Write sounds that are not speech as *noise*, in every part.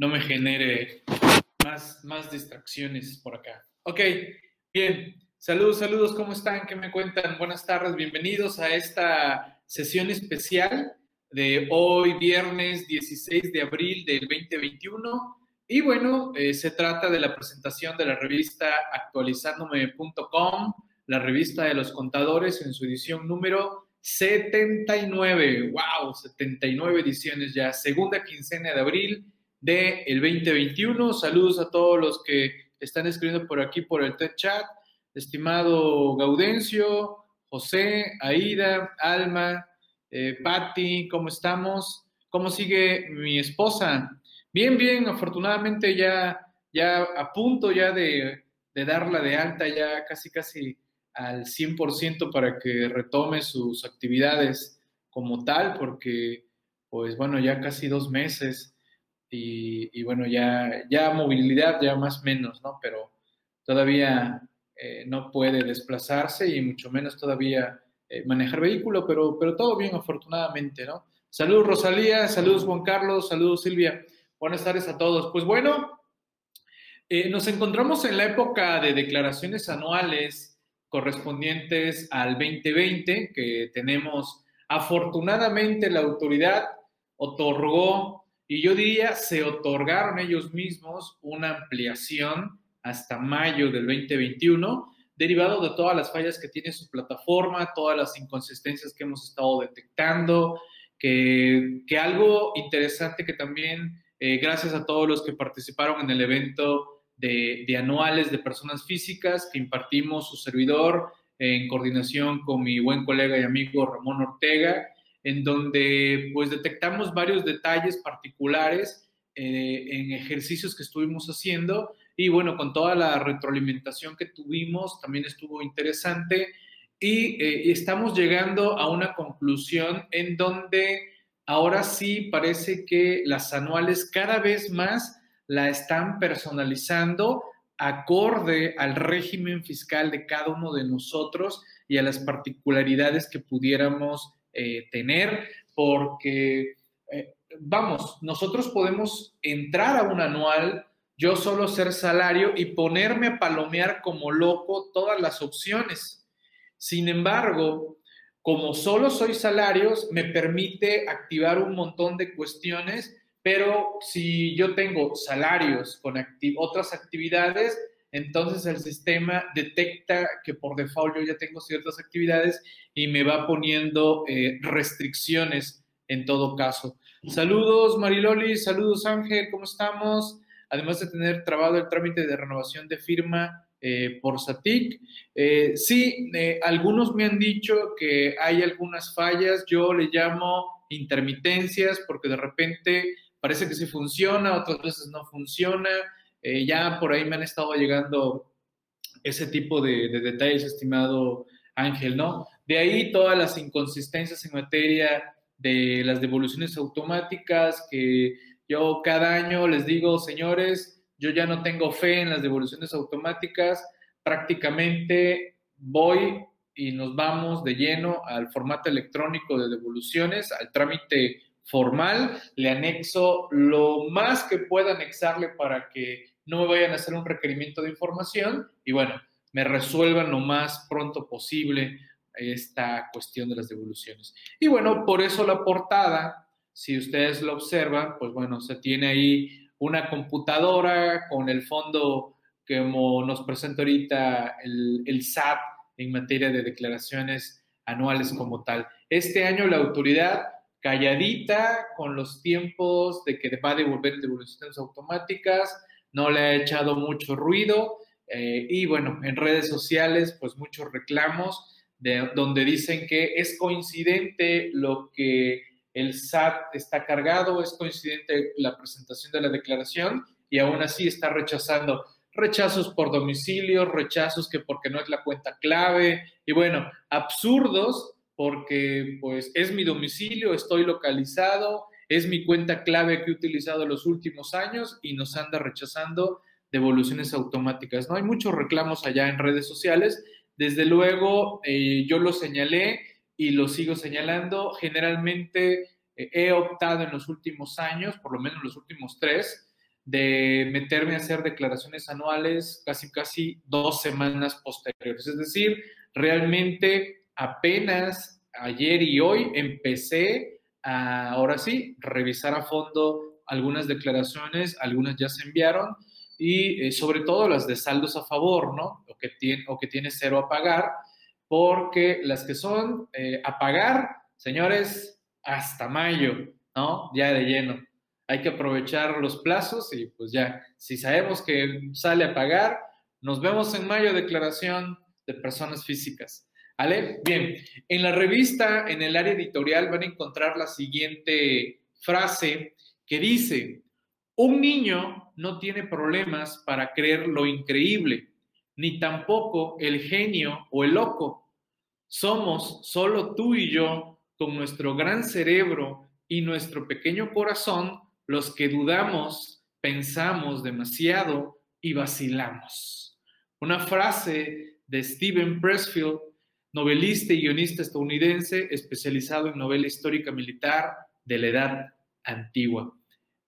no me genere más, más distracciones por acá. Ok, bien. Saludos, saludos, ¿cómo están? ¿Qué me cuentan? Buenas tardes, bienvenidos a esta sesión especial de hoy, viernes 16 de abril del 2021. Y bueno, eh, se trata de la presentación de la revista actualizándome.com, la revista de los contadores en su edición número 79. ¡Wow! 79 ediciones ya, segunda quincena de abril del el 2021. Saludos a todos los que están escribiendo por aquí por el TED Chat. Estimado Gaudencio, José, Aida, Alma, eh, Patti, ¿cómo estamos? ¿Cómo sigue mi esposa? Bien, bien, afortunadamente ya, ya a punto ya de, de darla de alta, ya casi, casi al 100% para que retome sus actividades como tal, porque pues bueno, ya casi dos meses y, bueno, ya, ya movilidad ya más menos, ¿no? Pero todavía eh, no puede desplazarse y mucho menos todavía eh, manejar vehículo, pero, pero todo bien afortunadamente, ¿no? Saludos Rosalía, saludos Juan Carlos, saludos Silvia, buenas tardes a todos. Pues bueno, eh, nos encontramos en la época de declaraciones anuales correspondientes al 2020 que tenemos. Afortunadamente la autoridad otorgó, y yo diría, se otorgaron ellos mismos una ampliación hasta mayo del 2021, derivado de todas las fallas que tiene su plataforma, todas las inconsistencias que hemos estado detectando, que, que algo interesante que también, eh, gracias a todos los que participaron en el evento, de, anuales de personas físicas que impartimos su servidor en coordinación con mi buen colega y amigo Ramón Ortega, en donde pues detectamos varios detalles particulares eh, en ejercicios que estuvimos haciendo. Y bueno, con toda la retroalimentación que tuvimos también estuvo interesante. Y eh, estamos llegando a una conclusión en donde ahora sí parece que las anuales cada vez más la están personalizando acorde al régimen fiscal de cada uno de nosotros y a las particularidades que pudiéramos eh, tener, porque, eh, vamos, nosotros podemos entrar a un anual, yo solo ser salario y ponerme a palomear como loco todas las opciones. Sin embargo, como solo soy salarios, me permite activar un montón de cuestiones pero si yo tengo salarios con otras actividades, entonces el sistema detecta que por default yo ya tengo ciertas actividades y me va poniendo eh, restricciones en todo caso. Saludos Mariloli, saludos Ángel, ¿cómo estamos? Además de tener trabado el trámite de renovación de firma eh, por SATIC. Eh, sí, algunos me han dicho que hay algunas fallas, yo le llamo intermitencias porque de repente parece que sí funciona, otras veces no funciona. Eh, ya por ahí me han estado llegando ese tipo de, detalles, estimado Ángel, ¿no? De ahí todas las inconsistencias en materia de las devoluciones automáticas, que yo cada año les digo, señores, yo ya no tengo fe en las devoluciones automáticas, prácticamente voy y nos vamos de lleno al formato electrónico de devoluciones, al trámite formal, le anexo lo más que pueda anexarle para que no me vayan a hacer un requerimiento de información y bueno, me resuelvan lo más pronto posible esta cuestión de las devoluciones. Y bueno, por eso la portada, si ustedes lo observan, pues bueno, se tiene ahí una computadora con el fondo como nos presenta ahorita el, el SAT en materia de declaraciones anuales como tal. Este año la autoridad calladita con los tiempos de que va a devolver devoluciones automáticas, no le ha echado mucho ruido eh, y bueno, en redes sociales pues muchos reclamos de, donde dicen que es coincidente lo que el SAT está cargado, es coincidente la presentación de la declaración y aún así está rechazando. Rechazos por domicilio, rechazos que porque no es la cuenta clave y bueno, absurdos porque pues es mi domicilio, estoy localizado, es mi cuenta clave que he utilizado los últimos años y nos anda rechazando devoluciones automáticas. No hay muchos reclamos allá en redes sociales. Desde luego, eh, yo lo señalé y lo sigo señalando. Generalmente eh, he optado en los últimos años, por lo menos los últimos tres, de meterme a hacer declaraciones anuales casi, casi dos semanas posteriores. Es decir, realmente apenas ayer y hoy empecé ahora sí, revisar a fondo algunas declaraciones, algunas ya se enviaron y eh, sobre todo las de saldos a favor, ¿no? O que, tiene, o que tiene cero a pagar, porque las que son eh, a pagar, señores, hasta mayo, ¿no? Ya de lleno. Hay que aprovechar los plazos y pues ya, si sabemos que sale a pagar, nos vemos en mayo, declaración de personas físicas. Bien, en la revista, en el área editorial, van a encontrar la siguiente frase que dice, un niño no tiene problemas para creer lo increíble, ni tampoco el genio o el loco. Somos solo tú y yo, con nuestro gran cerebro y nuestro pequeño corazón, los que dudamos, pensamos demasiado y vacilamos. Una frase de Stephen Pressfield, novelista y guionista estadounidense especializado en novela histórica militar de la Edad Antigua.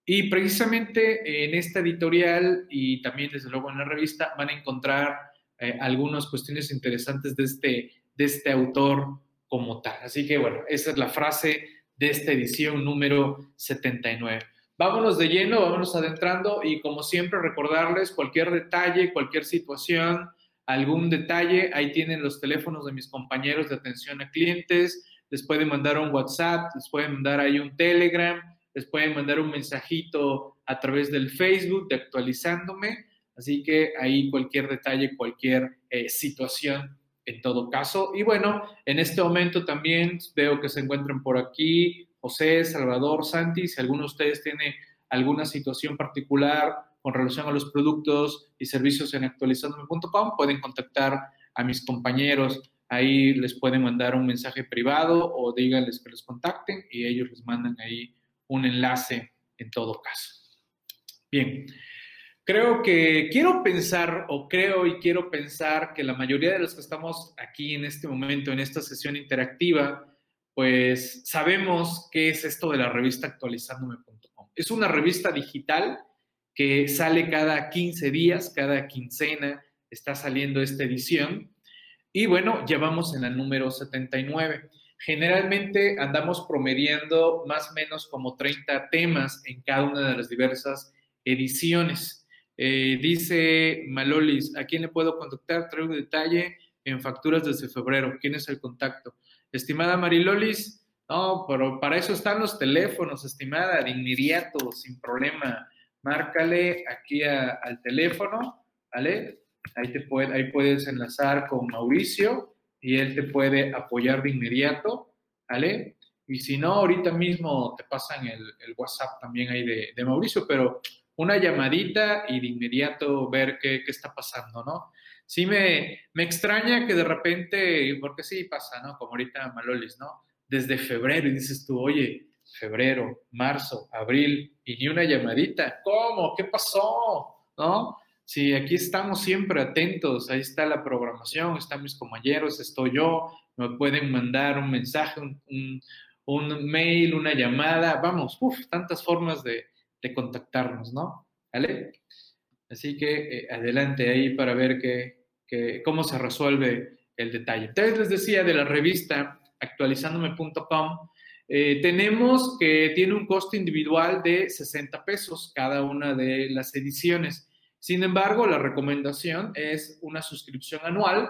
Y precisamente en esta editorial y también desde luego en la revista van a encontrar eh, algunas cuestiones interesantes de este, de este autor como tal. Así que bueno, esa es la frase de esta edición número 79. Vámonos de lleno, vámonos adentrando y como siempre recordarles cualquier detalle, cualquier situación, algún detalle, ahí tienen los teléfonos de mis compañeros de atención a clientes, les pueden mandar un WhatsApp, les pueden mandar ahí un Telegram, les pueden mandar un mensajito a través del Facebook de actualizándome, así que ahí cualquier detalle, cualquier eh, situación en todo caso. Y bueno, en este momento también veo que se encuentran por aquí José, Salvador, Santi, si alguno de ustedes tiene alguna situación particular con relación a los productos y servicios en actualizandome.com, pueden contactar a mis compañeros. Ahí les pueden mandar un mensaje privado o díganles que los contacten y ellos les mandan ahí un enlace en todo caso. Bien, creo que quiero pensar o creo y quiero pensar que la mayoría de los que estamos aquí en este momento, en esta sesión interactiva, pues sabemos qué es esto de la revista actualizándome.com. Es una revista digital que sale cada 15 días, cada quincena está saliendo esta edición. Y bueno, ya vamos en la número 79. Generalmente andamos promediando más o menos como 30 temas en cada una de las diversas ediciones. Eh, dice Malolis, ¿a quién le puedo contactar? Traigo detalle en facturas desde febrero. ¿Quién es el contacto? Estimada Marilolis, no, pero para eso están los teléfonos, estimada, de inmediato, sin problema. Márcale aquí al teléfono, ¿vale? Ahí, te puede, ahí puedes enlazar con Mauricio y él te puede apoyar de inmediato, ¿vale? Y si no, ahorita mismo te pasan el, WhatsApp también ahí de, Mauricio, pero una llamadita y de inmediato ver qué, qué está pasando, ¿no? sí me, me extraña que de repente, porque sí pasa, ¿no? Como ahorita Malolis, ¿no? Desde febrero y dices tú, oye, febrero, marzo, abril y ni una llamadita. ¿Cómo? ¿Qué pasó? ¿No? Sí, aquí estamos siempre atentos, ahí está la programación, están mis compañeros, estoy yo, me pueden mandar un mensaje, un, un, mail, una llamada, vamos, uff, tantas formas de, de, contactarnos, ¿no? ¿Vale? Así que eh, adelante ahí para ver cómo se resuelve el detalle. Entonces les decía de la revista actualizándome.com, eh, tenemos que tiene un costo individual de 60 pesos cada una de las ediciones. Sin embargo, la recomendación es una suscripción anual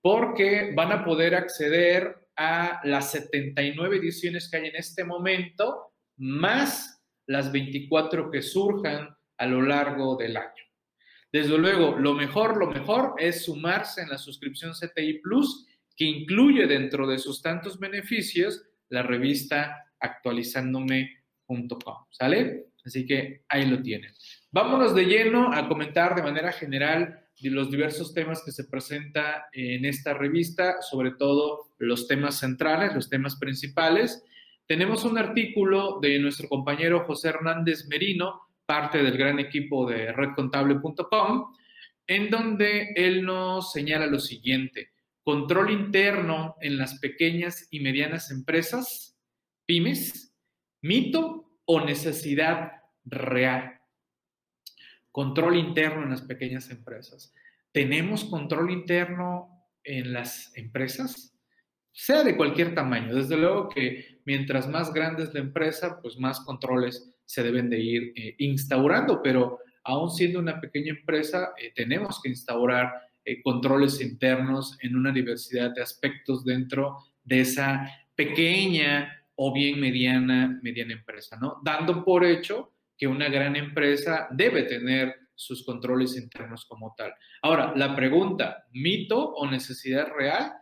porque van a poder acceder a las 79 ediciones que hay en este momento, más las 24 que surjan a lo largo del año. Desde luego, lo mejor, lo mejor es sumarse en la suscripción CTI Plus, que incluye dentro de sus tantos beneficios la revista actualizándome.com. ¿Sale? Así que ahí lo tienen. Vámonos de lleno a comentar de manera general de los diversos temas que se presenta en esta revista, sobre todo los temas centrales, los temas principales. Tenemos un artículo de nuestro compañero José Hernández Merino, parte del gran equipo de redcontable.com, en donde él nos señala lo siguiente, control interno en las pequeñas y medianas empresas, pymes, mito o necesidad real. control interno en las pequeñas empresas. ¿Tenemos control interno en las empresas? Sea de cualquier tamaño. Desde luego que mientras más grande es la empresa, pues más controles se deben de ir eh, instaurando, pero aún siendo una pequeña empresa, eh, tenemos que instaurar eh, controles internos en una diversidad de aspectos dentro de esa pequeña o bien mediana, mediana empresa, ¿no? Dando por hecho que una gran empresa debe tener sus controles internos como tal. Ahora, la pregunta, ¿mito o necesidad real?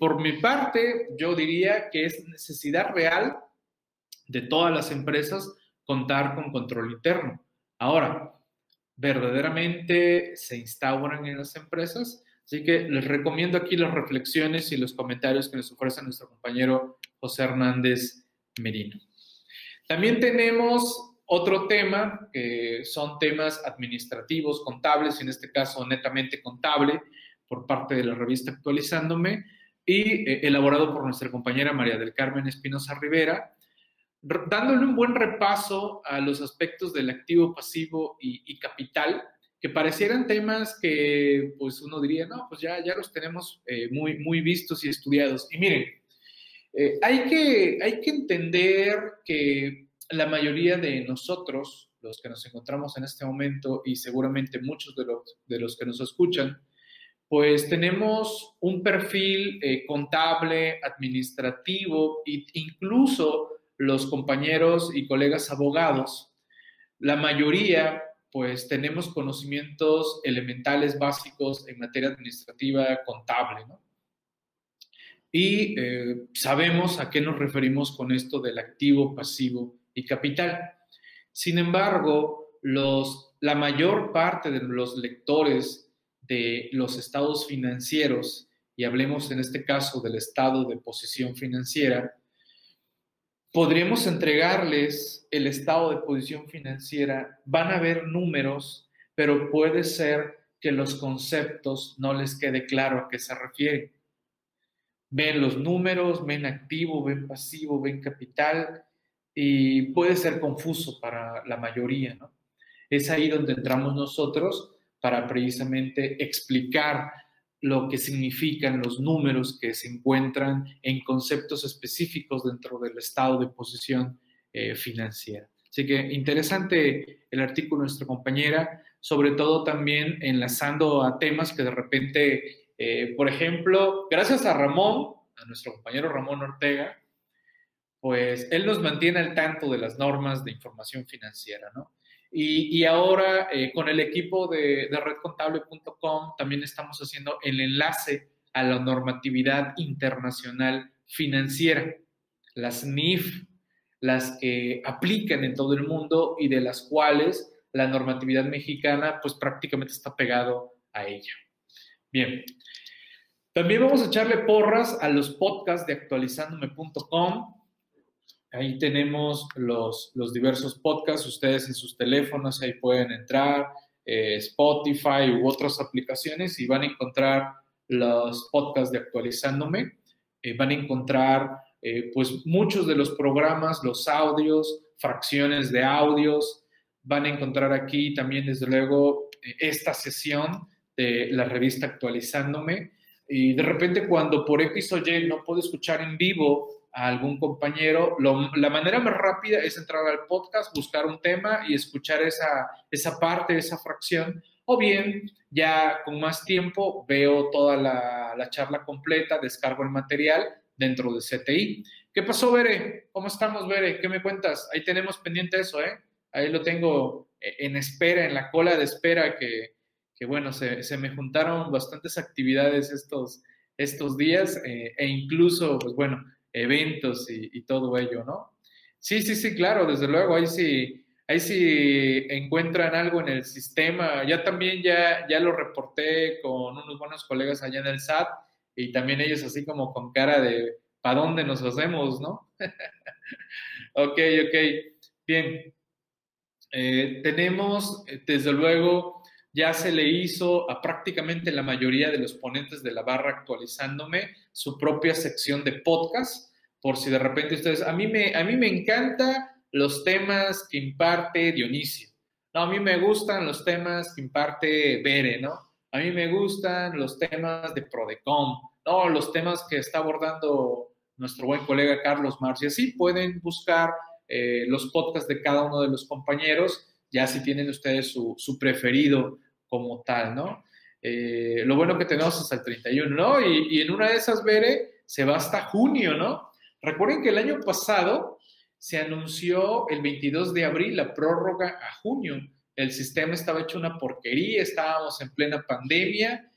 por mi parte, yo diría que es necesidad real de todas las empresas contar con control interno. Ahora, verdaderamente se instauran en las empresas. Así que les recomiendo aquí las reflexiones y los comentarios que nos ofrece nuestro compañero José Hernández Merino. También tenemos otro tema, que son temas administrativos, contables, en este caso netamente contable, por parte de la revista Actualizándome, y eh, elaborado por nuestra compañera María del Carmen Espinosa Rivera, dándole un buen repaso a los aspectos del activo pasivo y, capital, que parecieran temas que pues uno diría, no, pues ya, ya los tenemos eh, muy, muy vistos y estudiados. Y miren, eh, hay, que, hay que entender que la mayoría de nosotros, los que nos encontramos en este momento y seguramente muchos de los, de los que nos escuchan, pues tenemos un perfil eh, contable, administrativo e incluso los compañeros y colegas abogados, la mayoría pues tenemos conocimientos elementales básicos en materia administrativa contable, ¿no? Y eh, sabemos a qué nos referimos con esto del activo, pasivo y capital. Sin embargo, los, la mayor parte de los lectores de los estados financieros, y hablemos en este caso del estado de posición financiera, podríamos entregarles el estado de posición financiera, van a ver números, pero puede ser que los conceptos no les quede claro a qué se refiere. Ven los números, ven activo, ven pasivo, ven capital y puede ser confuso para la mayoría, ¿no? Es ahí donde entramos nosotros para precisamente explicar lo que significan los números que se encuentran en conceptos específicos dentro del estado de posición eh, financiera. Así que interesante el artículo de nuestra compañera, sobre todo también enlazando a temas que de repente, eh, por ejemplo, gracias a Ramón, a nuestro compañero Ramón Ortega, pues él nos mantiene al tanto de las normas de información financiera, ¿no? Y, ahora eh, con el equipo de, redcontable.com también estamos haciendo el enlace a la normatividad internacional financiera, las NIF, las que aplican en todo el mundo y de las cuales la normatividad mexicana pues prácticamente está pegado a ella. Bien, también vamos a echarle porras a los podcasts de actualizandome.com. Ahí tenemos los, los diversos podcasts, ustedes en sus teléfonos ahí pueden entrar, eh, Spotify u otras aplicaciones y van a encontrar los podcasts de actualizándome, eh, van a encontrar eh, pues muchos de los programas, los audios, fracciones de audios, van a encontrar aquí también desde luego esta sesión de la revista actualizándome. Y de repente cuando por X o Y no puedo escuchar en vivo a algún compañero, la manera más rápida es entrar al podcast, buscar un tema y escuchar esa, esa parte, esa fracción, o bien ya con más tiempo veo toda la, la charla completa, descargo el material dentro de CTI. ¿Qué pasó, Bere? ¿Cómo estamos, Bere? ¿Qué me cuentas? Ahí tenemos pendiente eso, ¿eh? Ahí lo tengo eh, en espera, en la cola de espera, que, que bueno, se, se, me juntaron bastantes actividades estos, estos días eh, e incluso, pues bueno, eventos y, todo ello, ¿no? Sí, sí, sí, claro, desde luego, ahí sí, ahí sí encuentran algo en el sistema. Ya también ya, ya lo reporté con unos buenos colegas allá en el SAT y también ellos así como con cara de, ¿para dónde nos hacemos, no? *laughs* ok, ok, bien. Eh, tenemos, desde luego, ya se le hizo a prácticamente la mayoría de los ponentes de la barra actualizándome su propia sección de podcast, por si de repente ustedes, a mí me, a mí me encanta los temas que imparte Dionisio. no, a mí me gustan los temas que imparte Bere, ¿no? A mí me gustan los temas de Prodecom, no, los temas que está abordando nuestro buen colega Carlos Mars. Y así pueden buscar eh, los podcasts de cada uno de los compañeros, ya si tienen ustedes su, su preferido como tal, ¿no? Eh, lo bueno que tenemos hasta el 31, ¿no? Y, en una de esas, Bere, se va hasta junio, ¿no? Recuerden que el año pasado se anunció el 22 de abril la prórroga a junio. El sistema estaba hecho una porquería, estábamos en plena pandemia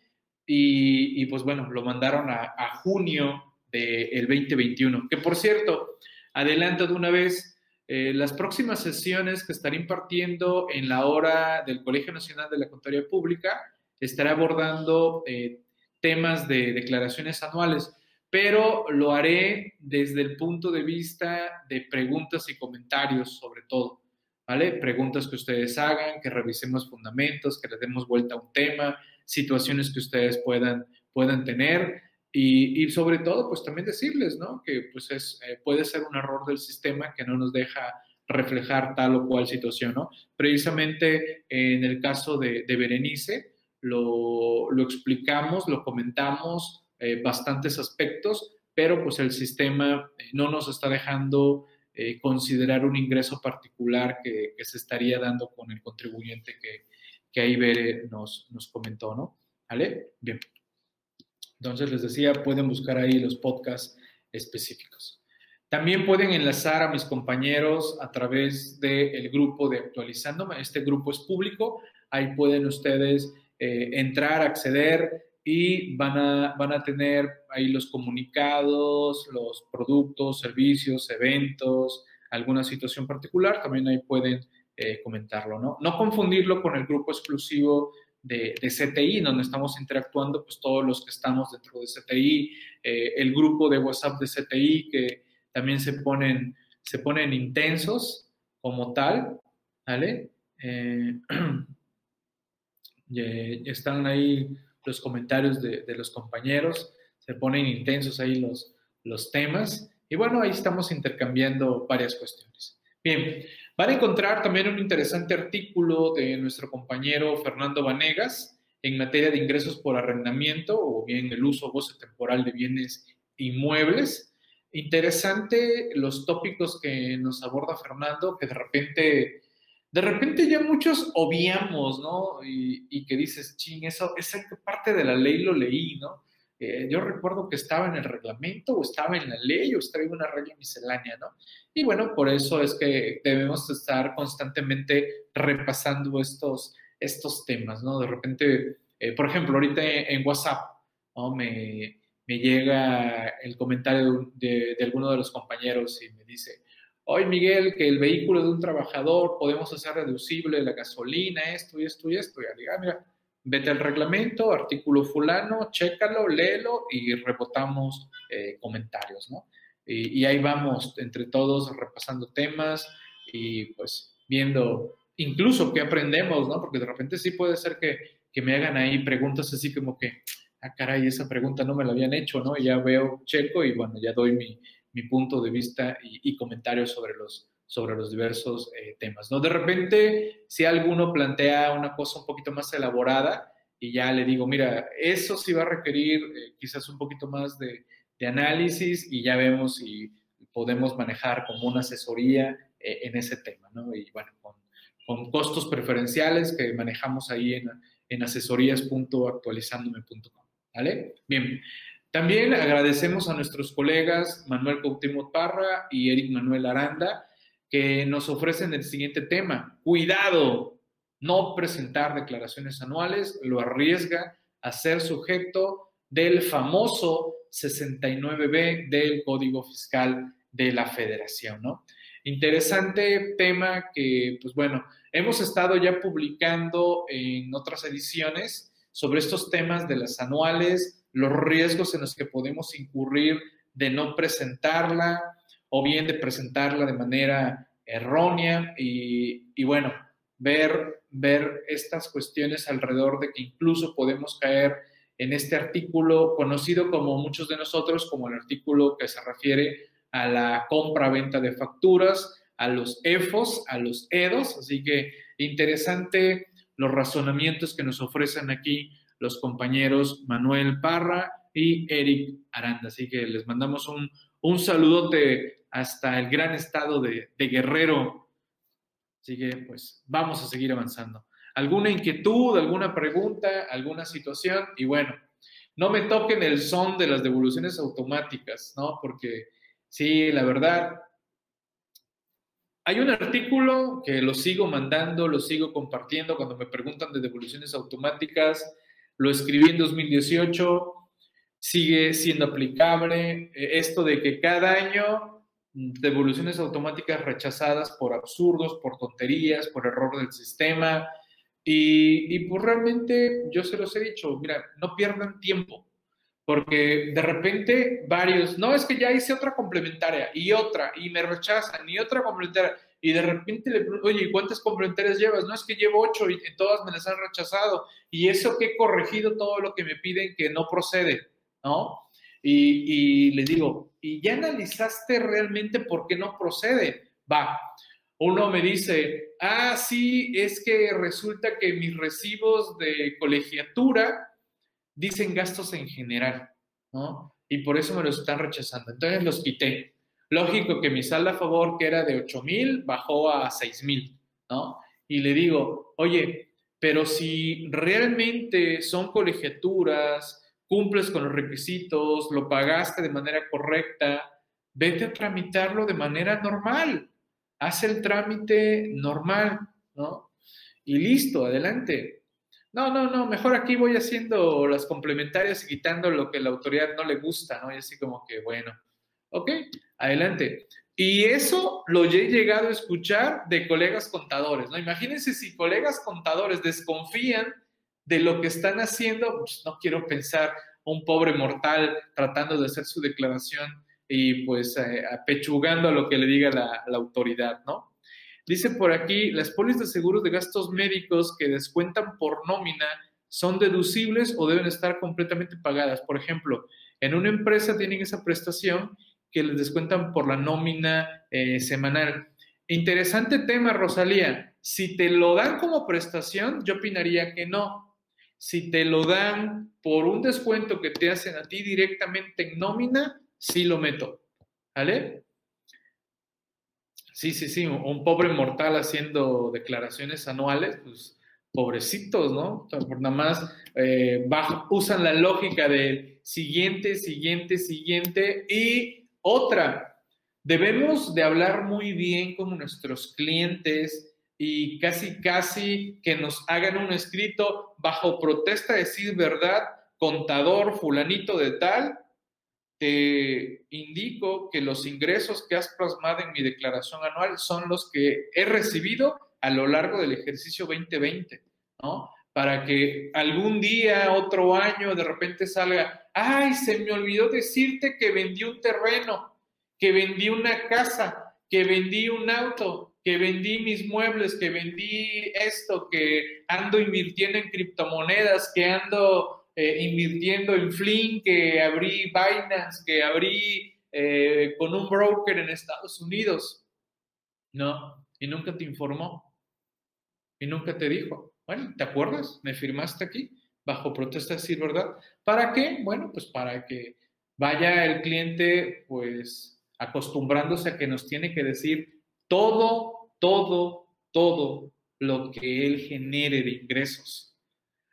y, pues bueno, lo mandaron a, a junio del 2021. Que por cierto, adelanto de una vez, eh, las próximas sesiones que estaré impartiendo en la hora del Colegio Nacional de la Contaduría Pública, estaré abordando eh, temas de declaraciones anuales, pero lo haré desde el punto de vista de preguntas y comentarios sobre todo, ¿vale? Preguntas que ustedes hagan, que revisemos fundamentos, que le demos vuelta a un tema, situaciones que ustedes puedan, puedan tener y, y, sobre todo, pues también decirles, ¿no? Que pues es, eh, puede ser un error del sistema que no nos deja reflejar tal o cual situación, ¿no? Precisamente en el caso de, de Berenice, lo, lo, explicamos, lo comentamos, eh, bastantes aspectos, pero pues el sistema eh, no nos está dejando eh, considerar un ingreso particular que, que, se estaría dando con el contribuyente que, que ahí Bere nos, nos comentó, ¿no? ¿Vale? Bien. Entonces, les decía, pueden buscar ahí los podcasts específicos. También pueden enlazar a mis compañeros a través del grupo de Actualizándome. Este grupo es público. Ahí pueden ustedes eh, entrar, acceder y van a, van a tener ahí los comunicados, los productos, servicios, eventos, alguna situación particular. También ahí pueden eh, comentarlo, ¿no? No confundirlo con el grupo exclusivo de, de, CTI, donde estamos interactuando, pues todos los que estamos dentro de CTI, eh, el grupo de WhatsApp de CTI que también se ponen, se ponen intensos como tal, ¿vale? Eh, *clears throat* están ahí los comentarios de, de, los compañeros, se ponen intensos ahí los, los temas y bueno, ahí estamos intercambiando varias cuestiones. Bien, van a encontrar también un interesante artículo de nuestro compañero Fernando Vanegas en materia de ingresos por arrendamiento o bien el uso o goce temporal de bienes inmuebles. Interesante los tópicos que nos aborda Fernando, que de repente, de repente ya muchos obviamos, ¿no? Y, y que dices, ching, eso, esa parte de la ley lo leí, ¿no? Eh, yo recuerdo que estaba en el reglamento o estaba en la ley o estaba en una regla miscelánea, ¿no? Y bueno, por eso es que debemos estar constantemente repasando estos, estos temas, ¿no? De repente, eh, por ejemplo, ahorita en WhatsApp, ¿no? Me, llega el comentario de, alguno de los compañeros y me dice, hoy Miguel, que el vehículo de un trabajador podemos hacer reducible la gasolina, esto y esto y esto. Y yo digo, ah, mira, vete al reglamento, artículo fulano, chécalo, léelo y rebotamos eh, comentarios, ¿no? Y, y, ahí vamos entre todos repasando temas y pues viendo incluso qué aprendemos, ¿no? Porque de repente sí puede ser que, que me hagan ahí preguntas así como que, ah, caray, esa pregunta no me la habían hecho, ¿no? Y ya veo, checo y bueno, ya doy mi, mi punto de vista y, y comentarios sobre los, sobre los diversos eh, temas. ¿no? De repente, si alguno plantea una cosa un poquito más elaborada y ya le digo, mira, eso sí va a requerir eh, quizás un poquito más de, de, análisis y ya vemos si podemos manejar como una asesoría eh, en ese tema. ¿no? Y bueno, con, con, costos preferenciales que manejamos ahí en, en. ¿Vale? Bien. También agradecemos a nuestros colegas Manuel Coutinho Parra y Eric Manuel Aranda, que nos ofrecen el siguiente tema. Cuidado, no presentar declaraciones anuales lo arriesga a ser sujeto del famoso 69B del Código Fiscal de la Federación, ¿no? Interesante tema que, pues bueno, hemos estado ya publicando en otras ediciones sobre estos temas de las anuales, los riesgos en los que podemos incurrir de no presentarla, o bien de presentarla de manera errónea y, bueno, ver, ver estas cuestiones alrededor de que incluso podemos caer en este artículo conocido como muchos de nosotros como el artículo que se refiere a la compra-venta de facturas, a los EFOS, a los EDOS, así que interesante los razonamientos que nos ofrecen aquí los compañeros Manuel Parra y Eric Aranda. Así que les mandamos un, un saludote hasta el gran estado de, Guerrero. Así que pues vamos a seguir avanzando. ¿Alguna inquietud, alguna pregunta, alguna situación? Y bueno, no me toquen el son de las devoluciones automáticas, ¿no? Porque sí, la verdad, hay un artículo que lo sigo mandando, lo sigo compartiendo cuando me preguntan de devoluciones automáticas. Lo escribí en 2018, sigue siendo aplicable. Eh, esto de que cada año devoluciones automáticas rechazadas por absurdos, por tonterías, por error del sistema. Y, y pues realmente yo se los he dicho, mira, no pierdan tiempo, porque de repente varios, no, es que ya hice otra complementaria y otra, y me rechazan, y otra complementaria, y de repente le pregunto, oye, ¿cuántas complementarias llevas? No, es que llevo ocho y todas me las han rechazado, y eso que he corregido todo lo que me piden que no procede, ¿no? Y, y les digo, ¿y ya analizaste realmente por qué no procede? Va, uno me dice, ah, sí, es que resulta que mis recibos de colegiatura dicen gastos en general, ¿no? Y por eso me los están rechazando. Entonces los quité. Lógico que mi saldo a favor, que era de 8 mil, bajó a 6 mil, ¿no? Y le digo, oye, pero si realmente son colegiaturas, cumples con los requisitos, lo pagaste de manera correcta, vete a tramitarlo de manera normal haz el trámite normal, ¿no? Y listo, adelante. No, no, no, mejor aquí voy haciendo las complementarias y quitando lo que la autoridad no le gusta, ¿no? Y así como que, bueno, ok, adelante. Y eso lo he llegado a escuchar de colegas contadores, ¿no? Imagínense si colegas contadores desconfían de lo que están haciendo, pues no quiero pensar un pobre mortal tratando de hacer su declaración y pues eh, apechugando a lo que le diga la, autoridad, ¿no? Dice por aquí, las pólizas de seguros de gastos médicos que descuentan por nómina son deducibles o deben estar completamente pagadas. Por ejemplo, en una empresa tienen esa prestación que les descuentan por la nómina eh, semanal. Interesante tema, Rosalía. Si te lo dan como prestación, yo opinaría que no. Si te lo dan por un descuento que te hacen a ti directamente en nómina, sí lo meto. ¿Vale? Sí, sí, sí, un pobre mortal haciendo declaraciones anuales, pues pobrecitos, ¿no? nada más eh, usan la lógica del siguiente, siguiente, siguiente y otra. Debemos de hablar muy bien con nuestros clientes y casi, casi que nos hagan un escrito bajo protesta, decir verdad, contador fulanito de tal, te indico que los ingresos que has plasmado en mi declaración anual son los que he recibido a lo largo del ejercicio 2020, ¿no? Para que algún día, otro año, de repente salga, ay, se me olvidó decirte que vendí un terreno, que vendí una casa, que vendí un auto, que vendí mis muebles, que vendí esto, que ando invirtiendo en criptomonedas, que ando eh, invirtiendo en Flink, que abrí Binance, que abrí eh, con un broker en Estados Unidos. No, y nunca te informó. Y nunca te dijo, bueno, ¿te acuerdas? Me firmaste aquí bajo protesta de decir verdad. ¿Para qué? Bueno, pues para que vaya el cliente pues acostumbrándose a que nos tiene que decir todo, todo, todo lo que él genere de ingresos.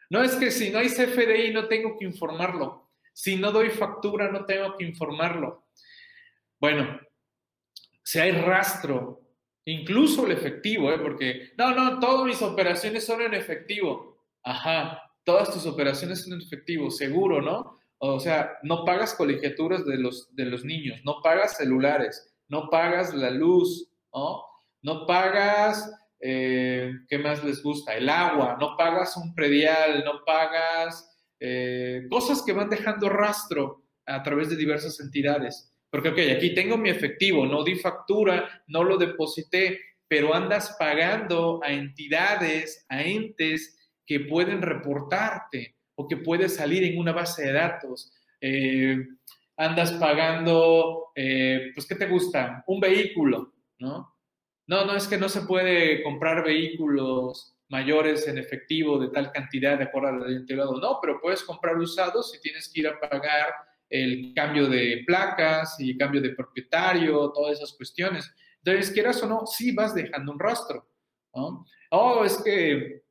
No es que si no hay CFDI no tengo que informarlo. Si no doy factura no tengo que informarlo. Bueno, si hay rastro, incluso el efectivo, ¿eh? porque no, no, todas mis operaciones son en efectivo. Ajá, todas tus operaciones son en efectivo, seguro, ¿no? O sea, no pagas colegiaturas de los, de los niños, no pagas celulares, no pagas la luz, ¿no? No pagas eh, ¿qué más les gusta? El agua, no pagas un predial, no pagas eh, cosas que van dejando rastro a través de diversas entidades. Porque, ok, aquí tengo mi efectivo, no di factura, no lo deposité, pero andas pagando a entidades, a entes que pueden reportarte o que puede salir en una base de datos. Eh, andas pagando, pues, ¿qué te gusta? Un vehículo, ¿no? no, no es que no se puede comprar vehículos mayores en efectivo de tal cantidad de acuerdo al integrado. No, pero puedes comprar usados si tienes que ir a pagar el cambio de placas y cambio de propietario, todas esas cuestiones. Entonces, quieras o no, sí vas dejando un rastro. ¿no? Oh, es que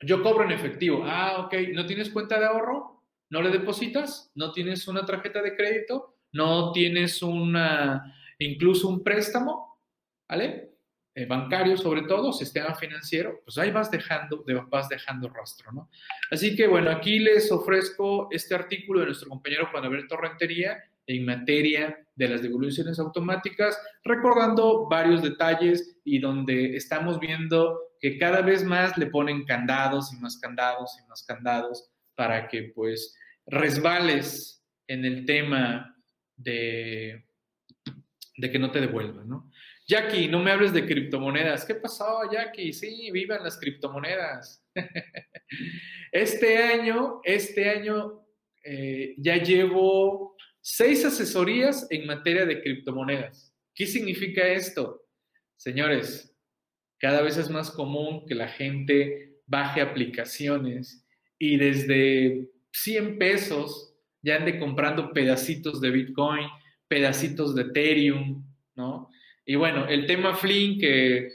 yo cobro en efectivo. Ah, ok. ¿No tienes cuenta de ahorro? ¿No le depositas? ¿No tienes una tarjeta de crédito? ¿No tienes una, incluso un préstamo? ¿Vale? Eh, bancario sobre todo, sistema financiero, pues ahí vas dejando, vas dejando rastro, ¿no? Así que bueno, aquí les ofrezco este artículo de nuestro compañero Juan Alberto Rentería en materia de las devoluciones automáticas, recordando varios detalles y donde estamos viendo que cada vez más le ponen candados y más candados y más candados para que pues resbales en el tema de, de que no te devuelvan, ¿no? Jackie, no me hables de criptomonedas. ¿Qué pasó, Jackie? Sí, vivan las criptomonedas. *laughs* Este año, este año eh, ya llevo seis asesorías en materia de criptomonedas. ¿Qué significa esto? Señores, cada vez es más común que la gente baje aplicaciones y desde 100 pesos ya ande comprando pedacitos de Bitcoin, pedacitos de Ethereum, ¿no? Y bueno, el tema Flynn, que,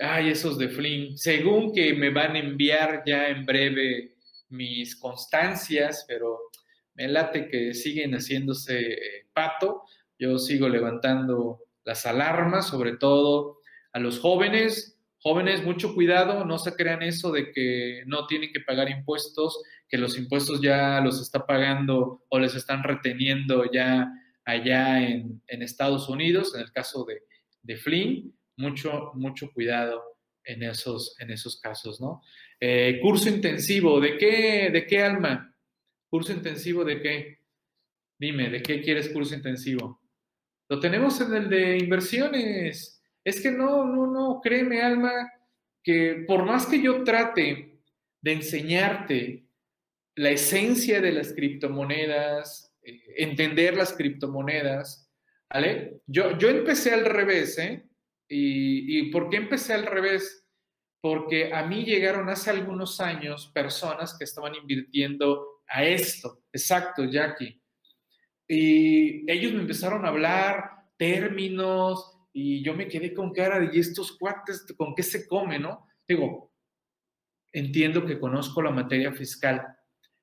ay, esos de Flynn, según que me van a enviar ya en breve mis constancias, pero me late que siguen haciéndose eh, pato, yo sigo levantando las alarmas, sobre todo a los jóvenes. Jóvenes, mucho cuidado, no se crean eso de que no tienen que pagar impuestos, que los impuestos ya los está pagando o les están reteniendo ya allá en, en Estados Unidos, en el caso de, de Flynn, mucho, mucho cuidado en esos, en esos casos, ¿no? Eh, curso intensivo, ¿de qué, ¿de qué alma? ¿Curso intensivo de qué? Dime, ¿de qué quieres curso intensivo? Lo tenemos en el de inversiones. Es que no, no, no, créeme, alma, que por más que yo trate de enseñarte la esencia de las criptomonedas, eh, entender las criptomonedas, Yo empecé al revés, ¿eh? Y, ¿Y por qué empecé al revés? Porque a mí llegaron hace algunos años personas que estaban invirtiendo a esto, exacto, Jackie. Y ellos me empezaron a hablar términos y yo me quedé con cara de, ¿y estos cuates con qué se come, no? Digo, entiendo que conozco la materia fiscal,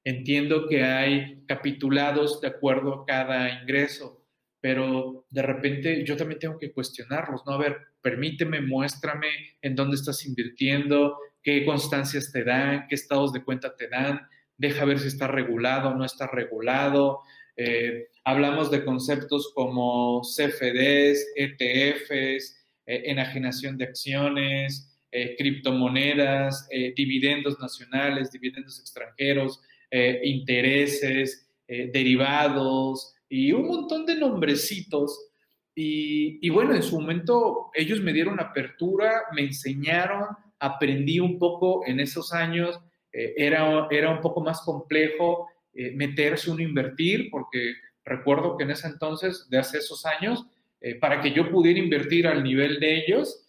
entiendo que hay capitulados de acuerdo a cada ingreso, pero de repente yo también tengo que cuestionarlos, ¿no? A ver, permíteme, muéstrame en dónde estás invirtiendo, qué constancias te dan, qué estados de cuenta te dan, deja ver si está regulado o no está regulado. Eh, hablamos de conceptos como CFDs, ETFs, eh, enajenación de acciones, eh, criptomonedas, dividendos nacionales, dividendos extranjeros, intereses, derivados, y un montón de nombrecitos. Y, bueno, en su momento ellos me dieron apertura, me enseñaron, aprendí un poco en esos años. Eh, era, era un poco más complejo eh, meterse uno invertir, porque recuerdo que en ese entonces, de hace esos años, eh, para que yo pudiera invertir al nivel de ellos,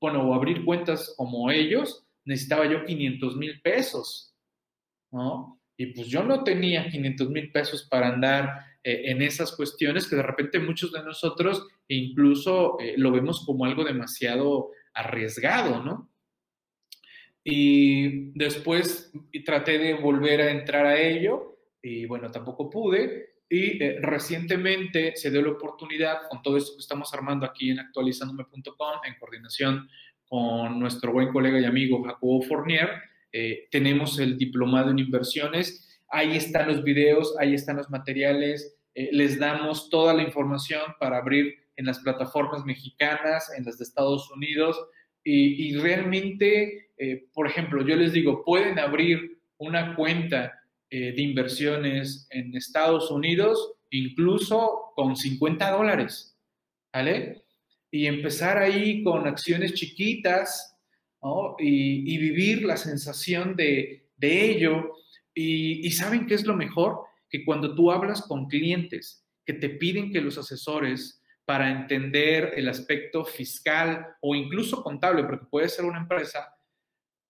bueno, o abrir cuentas como ellos, necesitaba yo 500 mil pesos, ¿no? Y pues yo no tenía 500 mil pesos para andar eh, en esas cuestiones que de repente muchos de nosotros incluso eh, lo vemos como algo demasiado arriesgado, ¿no? Y después traté de volver a entrar a ello y bueno, tampoco pude. Y eh, recientemente se dio la oportunidad con todo esto que estamos armando aquí en actualizandome.com en coordinación con nuestro buen colega y amigo Jacobo Fournier, eh, tenemos el diplomado en inversiones, ahí están los videos, ahí están los materiales, eh, les damos toda la información para abrir en las plataformas mexicanas, en las de Estados Unidos, y, realmente, eh, por ejemplo, yo les digo, pueden abrir una cuenta de inversiones en Estados Unidos incluso con 50 dólares, ¿vale? Y empezar ahí con acciones chiquitas, y, vivir la sensación de, ello. Y, saben qué es lo mejor? Que cuando tú hablas con clientes que te piden que los asesores para entender el aspecto fiscal o incluso contable, porque puede ser una empresa,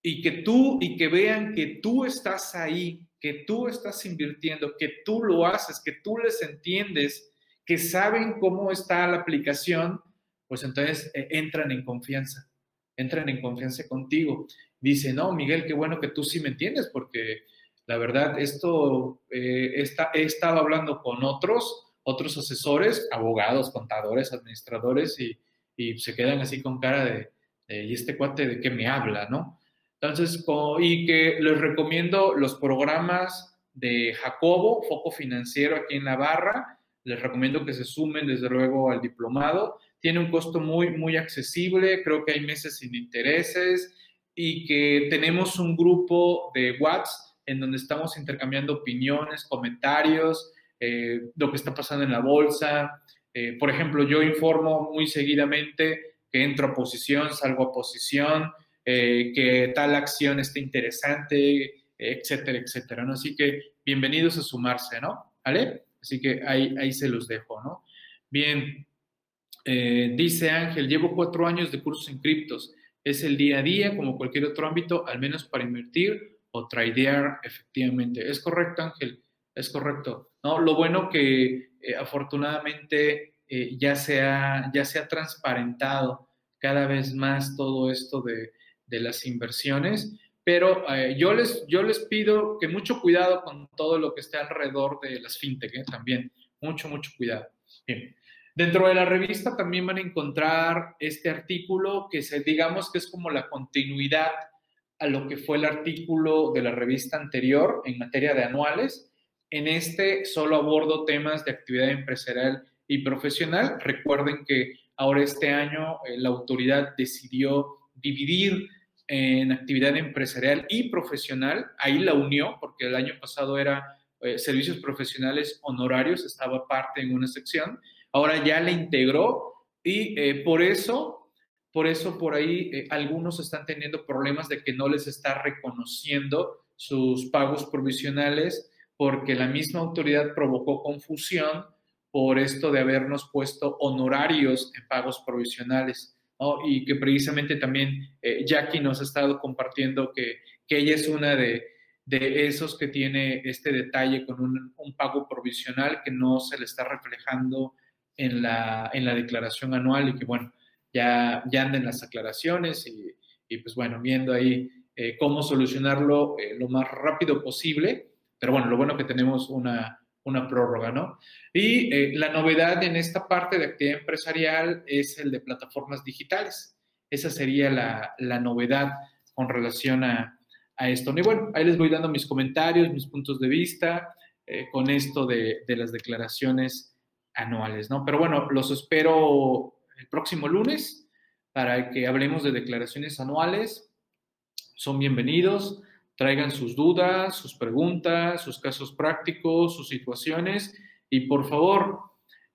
y que tú y que vean que tú estás ahí, que tú estás invirtiendo, que tú lo haces, que tú les entiendes, que saben cómo está la aplicación, pues entonces eh, entran en confianza, entran en confianza contigo. Dice, no, Miguel, qué bueno que tú sí me entiendes, porque la verdad, esto eh, está, he estado hablando con otros, otros asesores, abogados, contadores, administradores, y, y se quedan así con cara de, ¿y este cuate de qué me habla, no? Entonces, y que les recomiendo los programas de Jacobo, Foco Financiero aquí en Navarra, les recomiendo que se sumen desde luego al diplomado. Tiene un costo muy, muy accesible, creo que hay meses sin intereses y que tenemos un grupo de WhatsApp en donde estamos intercambiando opiniones, comentarios, eh, lo que está pasando en la bolsa. Eh, por ejemplo, yo informo muy seguidamente que entro a posición, salgo a posición, eh, que tal acción está interesante, etcétera, etcétera, ¿no? Así que bienvenidos a sumarse, ¿no? ¿Vale? Así que ahí, ahí se los dejo, ¿no? Bien, dice Ángel, llevo cuatro años de cursos en criptos. Es el día a día, como cualquier otro ámbito, al menos para invertir o tradear efectivamente. Es correcto, Ángel, es correcto. ¿no? Lo bueno que eh, afortunadamente eh, ya, se ha, ya se transparentado cada vez más todo esto de, de las inversiones, pero eh, yo, les, yo les pido que mucho cuidado con todo lo que esté alrededor de las fintech, también, mucho, mucho cuidado. Bien. Dentro de la revista también van a encontrar este artículo que se, digamos que es como la continuidad a lo que fue el artículo de la revista anterior en materia de anuales. En este solo abordo temas de actividad empresarial y profesional. Recuerden que ahora este año eh, la autoridad decidió dividir en actividad empresarial y profesional. Ahí la unió, porque el año pasado era eh, servicios profesionales honorarios, estaba parte en una sección. Ahora ya la integró y eh, por eso por eso por ahí eh, algunos están teniendo problemas de que no les está reconociendo sus pagos provisionales porque la misma autoridad provocó confusión por esto de habernos puesto honorarios en pagos provisionales. Y que precisamente también eh, Jackie nos ha estado compartiendo que, que ella es una de, de, esos que tiene este detalle con un, pago provisional que no se le está reflejando en la, en la declaración anual y que bueno, ya, ya anden las aclaraciones y, pues bueno, viendo ahí eh, cómo solucionarlo eh, lo más rápido posible. Pero bueno, lo bueno que tenemos una, una prórroga, ¿no? Y eh, la novedad en esta parte de actividad empresarial es el de plataformas digitales. Esa sería la, la novedad con relación a, a, esto. Y bueno, ahí les voy dando mis comentarios, mis puntos de vista con esto de, de las declaraciones anuales, ¿no? Pero bueno, los espero el próximo lunes para que hablemos de declaraciones anuales. Son bienvenidos, traigan sus dudas, sus preguntas, sus casos prácticos, sus situaciones y por favor,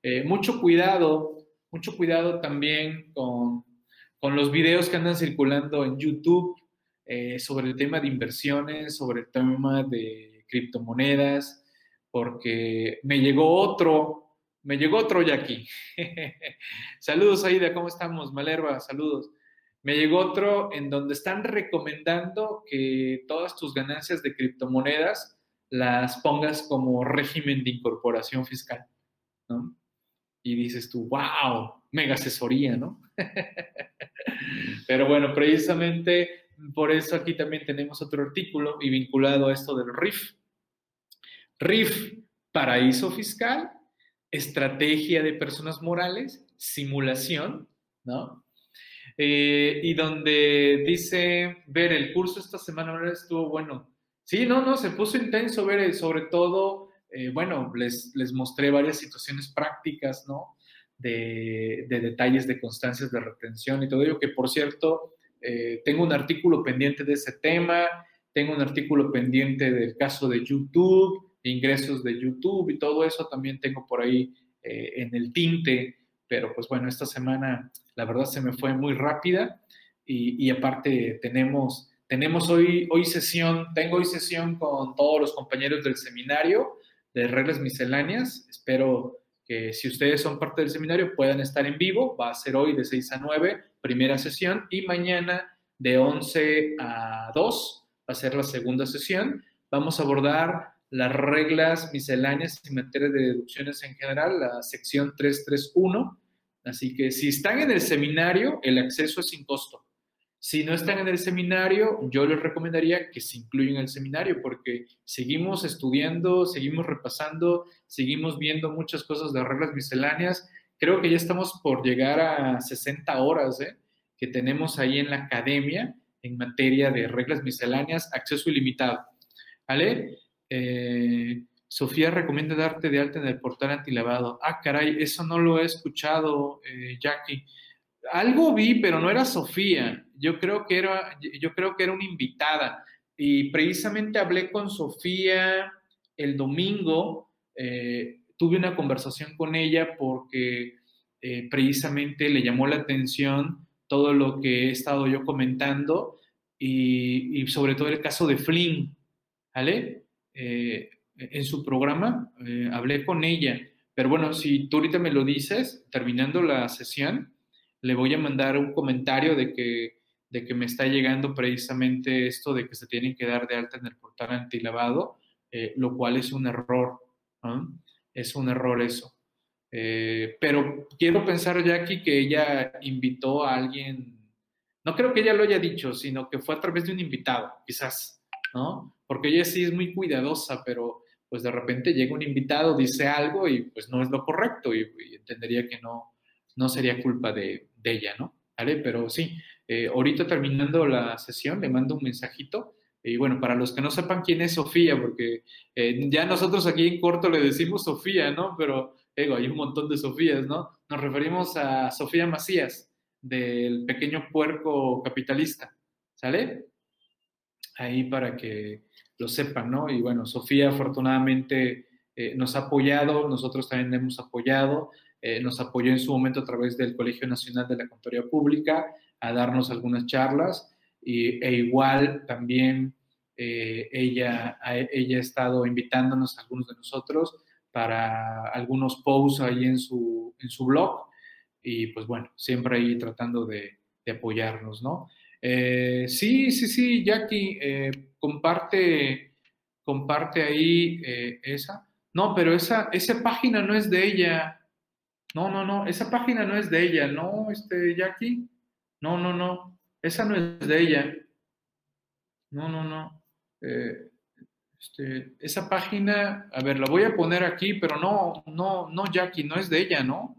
eh, mucho cuidado, mucho cuidado también con, con, los videos que andan circulando en YouTube eh, sobre el tema de inversiones, sobre el tema de criptomonedas, porque me llegó otro me llegó otro aquí. *laughs* saludos, Aida, ¿cómo estamos? Malerva, saludos. Me llegó otro en donde están recomendando que todas tus ganancias de criptomonedas las pongas como régimen de incorporación fiscal, ¿no? Y dices tú, wow, mega asesoría, ¿no? *laughs* Pero bueno, precisamente por eso aquí también tenemos otro artículo y vinculado a esto del RIF. RIF, paraíso fiscal estrategia de personas morales, simulación, ¿no? Eh, y donde dice, ver, el curso esta semana estuvo bueno. Sí, no, no, se puso intenso, ver, sobre todo, eh, bueno, les, les mostré varias situaciones prácticas, ¿no? De, de, detalles de constancias de retención y todo ello, que por cierto, eh, tengo un artículo pendiente de ese tema, tengo un artículo pendiente del caso de YouTube, ingresos de YouTube y todo eso también tengo por ahí eh, en el tinte, pero pues bueno, esta semana la verdad se me fue muy rápida y, aparte tenemos, tenemos hoy, hoy sesión, tengo hoy sesión con todos los compañeros del seminario de reglas misceláneas, espero que si ustedes son parte del seminario puedan estar en vivo. Va a ser hoy de 6 a 9, primera sesión, y mañana de 11 a 2 va a ser la segunda sesión. Vamos a abordar las reglas misceláneas en materia de deducciones en general, la sección 331. Así que si están en el seminario, el acceso es sin costo. Si no están en el seminario, yo les recomendaría que se incluyan el seminario porque seguimos estudiando, seguimos repasando, seguimos viendo muchas cosas de reglas misceláneas. Creo que ya estamos por llegar a 60 horas ¿eh? que tenemos ahí en la academia en materia de reglas misceláneas, acceso ilimitado. ¿Vale? Eh, Sofía recomienda darte de alta en el portal antilavado. Ah, caray, eso no lo he escuchado, eh, Jackie. Algo vi, pero no era Sofía. Yo creo que era, yo creo que era una invitada. Y precisamente hablé con Sofía el domingo. Eh, tuve una conversación con ella porque eh, precisamente le llamó la atención todo lo que he estado yo comentando y, sobre todo el caso de Flynn, ¿vale? Eh, en su programa hablé con ella, pero bueno, si tú ahorita me lo dices, terminando la sesión, le voy a mandar un comentario de que, de que me está llegando precisamente esto de que se tienen que dar de alta en el portal antilavado, eh, lo cual es un error. Es un error eso. Eh, pero quiero pensar, Jackie, que ella invitó a alguien, no creo que ella lo haya dicho, sino que fue a través de un invitado, quizás, ¿no? Porque ella sí es muy cuidadosa, pero pues de repente llega un invitado, dice algo y pues no es lo correcto y entendería que no, no sería culpa de, ella, ¿no? ¿Vale? Pero sí, eh, ahorita terminando la sesión le mando un mensajito. Y bueno, para los que no sepan quién es Sofía, porque eh, ya nosotros aquí en corto le decimos Sofía, ¿no? Pero digo, hay un montón de Sofías, ¿no? Nos referimos a Sofía Macías, del pequeño puerco capitalista, ¿sale? Ahí para que lo sepan, ¿no? Y bueno, Sofía afortunadamente eh, nos ha apoyado, nosotros también hemos apoyado. Eh, nos apoyó en su momento a través del Colegio Nacional de la Contaduría Pública a darnos algunas charlas y, e igual también eh, ella, ella ha estado invitándonos a algunos de nosotros para algunos posts ahí en su, en su blog y pues bueno, siempre ahí tratando de, de apoyarnos, ¿no? Eh, sí, sí, sí, Jackie, comparte, comparte ahí esa. No, pero esa, esa página no es de ella. No, no, no, esa página no es de ella, ¿no, este, Jackie? No, no, no, esa no es de ella. No, no, no. Eh, este, esa página, a ver, la voy a poner aquí, pero no, no, no, Jackie, no es de ella, ¿no?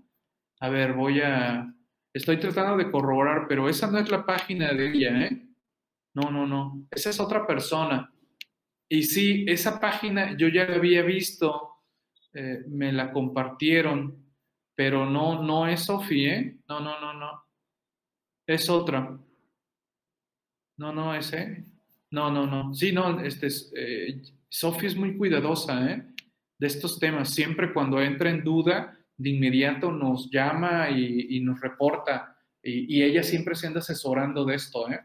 A ver, voy a, estoy tratando de corroborar, pero esa no es la página de ella, ¿eh? No, no, no, esa es otra persona. Y sí, esa página yo ya la había visto, eh, me la compartieron, pero no, no es Sofía, ¿eh? No, no, no, no. Es otra. No, no, ese. ¿eh? No, no, no. Sí, no, este es, eh, Sofía es muy cuidadosa, ¿eh? De estos temas. Siempre cuando entra en duda, de inmediato nos llama y, nos reporta. Y, ella siempre se anda asesorando de esto, ¿eh?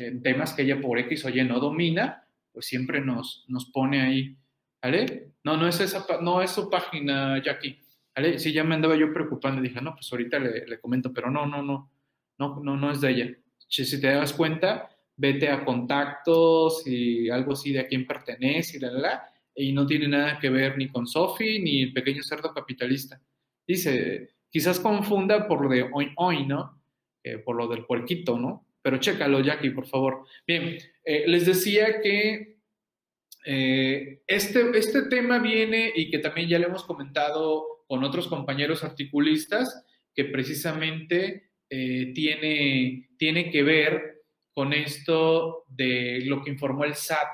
En temas que ella por X o Y no domina, pues siempre nos, nos pone ahí. ¿Vale? No, no es esa, no es su página, Jackie. Sí, ya me andaba yo preocupando dije, no, pues ahorita le, comento, pero no, no, no, no, no, no es de ella. Si, te das cuenta, vete a contactos y algo así de a quién pertenece y la, la, y no tiene nada que ver ni con Sofi ni el pequeño cerdo capitalista. Dice, quizás confunda por lo de hoy, hoy, ¿no? Eh, por lo del puerquito, ¿no? Pero chécalo, Jackie, por favor. Bien, eh, les decía que eh, este, este tema viene y que también ya le hemos comentado con otros compañeros articulistas que precisamente eh, tiene, tiene que ver con esto de lo que informó el SAT,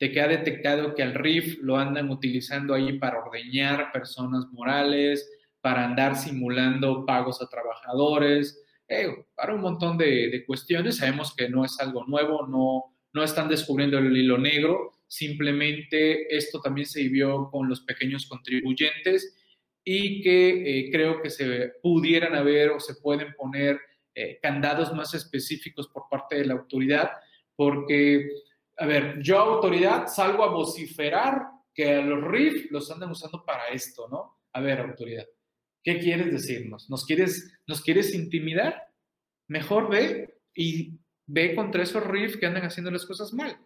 de que ha detectado que al RIF lo andan utilizando ahí para ordeñar personas morales, para andar simulando pagos a trabajadores, eh, para un montón de, de, cuestiones. Sabemos que no es algo nuevo, no, no están descubriendo el hilo negro, simplemente esto también se vivió con los pequeños contribuyentes y que eh, creo que se pudieran haber o se pueden poner eh, candados más específicos por parte de la autoridad, porque, a ver, yo autoridad salgo a vociferar que a los RIF los andan usando para esto, ¿no? A ver, autoridad, ¿qué quieres decirnos? ¿Nos quieres, nos quieres intimidar? Mejor ve y ve contra esos RIF que andan haciendo las cosas mal.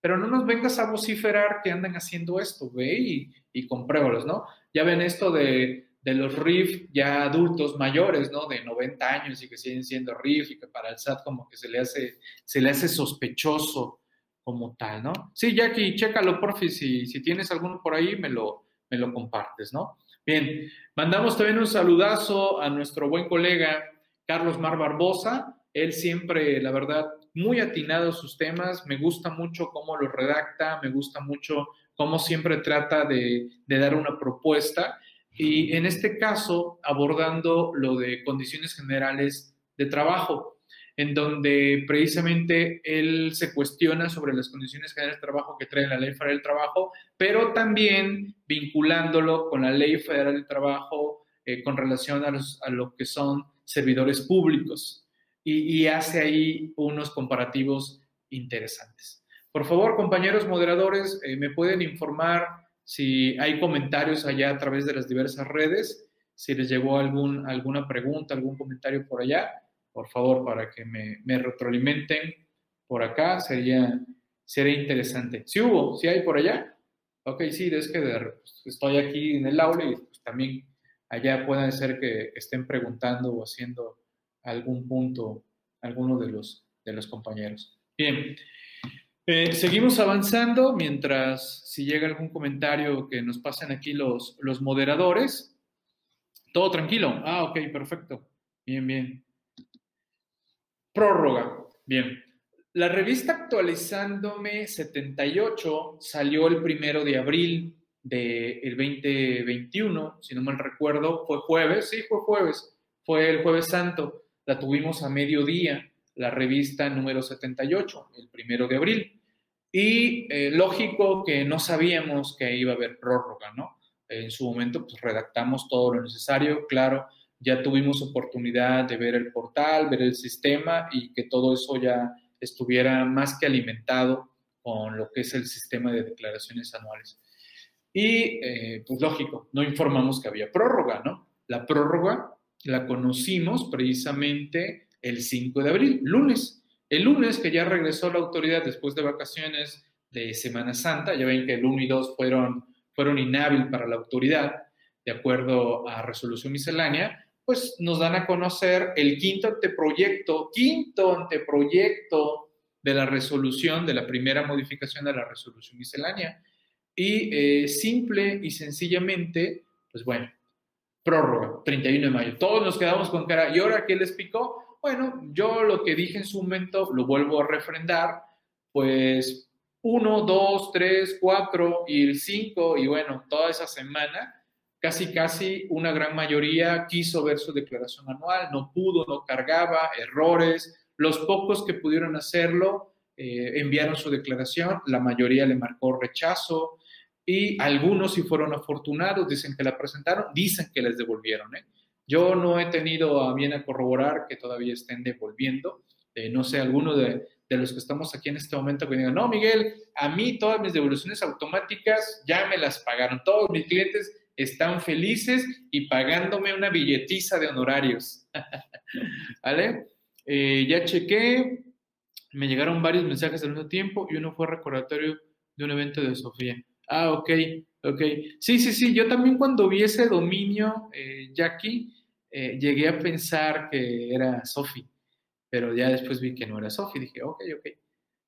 Pero no nos vengas a vociferar que andan haciendo esto, ve y, y compruébalos, ¿no? Ya ven esto de, de los RIF ya adultos mayores, ¿no? De 90 años y que siguen siendo RIF y que para el SAT como que se le hace, se le hace sospechoso como tal, ¿no? Sí, Jackie, chécalo, porfi, si, si tienes alguno por ahí, me lo, me lo compartes, ¿no? Bien, mandamos también un saludazo a nuestro buen colega Carlos Mar Barbosa. Él siempre, la verdad, muy atinado a sus temas. Me gusta mucho cómo los redacta, me gusta mucho cómo siempre trata de, de dar una propuesta. Y en este caso, abordando lo de condiciones generales de trabajo en donde precisamente él se cuestiona sobre las condiciones generales de trabajo que trae la Ley Federal del Trabajo, pero también vinculándolo con la Ley Federal del Trabajo eh, con relación a, los, a, lo que son servidores públicos y, hace ahí unos comparativos interesantes. Por favor, compañeros moderadores, eh, me pueden informar si hay comentarios allá a través de las diversas redes, si les llegó algún, alguna pregunta, algún comentario por allá por favor, para que me, me retroalimenten por acá, sería, sería interesante. Si hubo, si hay por allá. Ok, sí, es que pues, estoy aquí en el aula y pues, también allá puede ser que estén preguntando o haciendo algún punto alguno de los, de los compañeros. Bien, eh, seguimos avanzando mientras si llega algún comentario que nos pasen aquí los, los moderadores. Todo tranquilo. Ah, ok, perfecto. Bien, bien. Prórroga. Bien. La revista Actualizándome 78 salió el primero de abril del 2021, si no mal recuerdo, fue jueves, sí, fue jueves, fue el jueves santo, la tuvimos a mediodía, la revista número 78, el primero de abril. Y eh, lógico que no sabíamos que iba a haber prórroga, ¿no? En su momento, pues redactamos todo lo necesario, claro, ya tuvimos oportunidad de ver el portal, ver el sistema y que todo eso ya estuviera más que alimentado con lo que es el sistema de declaraciones anuales. Y, eh, pues lógico, no informamos que había prórroga, ¿no? La prórroga la conocimos precisamente el 5 de abril, lunes. El lunes que ya regresó la autoridad después de vacaciones de Semana Santa, ya ven que el 1 y 2 fueron, fueron inhábil para la autoridad, de acuerdo a resolución miscelánea, pues nos dan a conocer el quinto anteproyecto, quinto anteproyecto de la resolución, de la primera modificación de la resolución miscelánea. Y eh, simple y sencillamente, pues bueno, prórroga, 31 de mayo. Todos nos quedamos con cara, ¿y ahora qué les picó? Bueno, yo lo que dije en su momento lo vuelvo a refrendar, pues uno, dos, tres, cuatro y el cinco, y bueno, toda esa semana casi casi una gran mayoría quiso ver su declaración anual, no pudo, no cargaba, errores, los pocos que pudieron hacerlo eh, enviaron su declaración, la mayoría le marcó rechazo y algunos si fueron afortunados, dicen que la presentaron, dicen que les devolvieron. ¿eh? Yo no he tenido a bien a corroborar que todavía estén devolviendo. Eh, no sé, alguno de, de, los que estamos aquí en este momento que digan, no, Miguel, a mí todas mis devoluciones automáticas ya me las pagaron, todos mis clientes están felices y pagándome una billetiza de honorarios. *laughs* ¿Vale? Eh, ya chequé, me llegaron varios mensajes al mismo tiempo y uno fue recordatorio de un evento de Sofía. Ah, ok, ok. Sí, sí, sí, yo también cuando vi ese dominio, eh, Jackie, eh, llegué a pensar que era Sofi, pero ya después vi que no era Sofi, dije, ok, ok,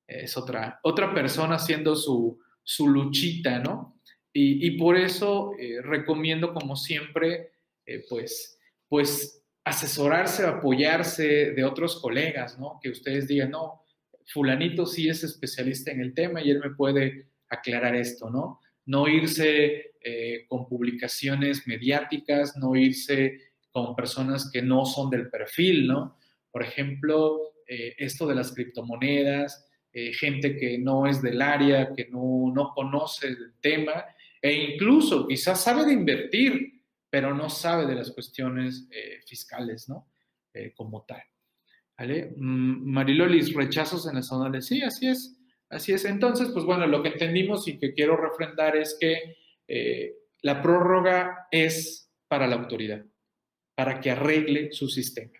es otra, otra persona haciendo su, su luchita, ¿no? Y, por eso eh, recomiendo, como siempre, eh, pues, pues asesorarse, apoyarse de otros colegas, ¿no? Que ustedes digan, no, fulanito sí es especialista en el tema y él me puede aclarar esto, ¿no? No irse eh, con publicaciones mediáticas, no irse con personas que no son del perfil, ¿no? Por ejemplo, esto de las criptomonedas, gente que no es del área, que no, no conoce el tema e incluso quizás sabe de invertir, pero no sabe de las cuestiones eh, fiscales, ¿no? Eh, como tal. ¿Vale? Mm, Marilolis, rechazos en las zonas sí, así es, así es. Entonces, pues bueno, lo que entendimos y que quiero refrendar es que eh, la prórroga es para la autoridad, para que arregle su sistema.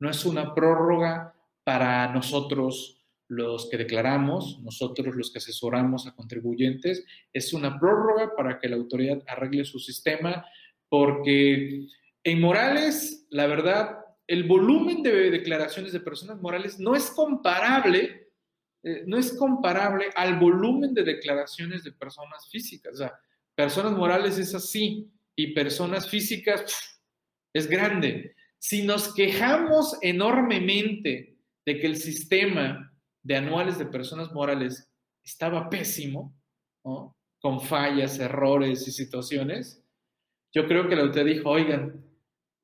No es una prórroga para nosotros los que declaramos, nosotros los que asesoramos a contribuyentes, es una prórroga para que la autoridad arregle su sistema, porque en Morales, la verdad, el volumen de declaraciones de personas morales no es comparable, eh, no es comparable al volumen de declaraciones de personas físicas. O sea, personas morales es así y personas físicas es grande. Si nos quejamos enormemente de que el sistema de anuales de personas morales estaba pésimo, con fallas, errores y situaciones, yo creo que la autoridad dijo, oigan,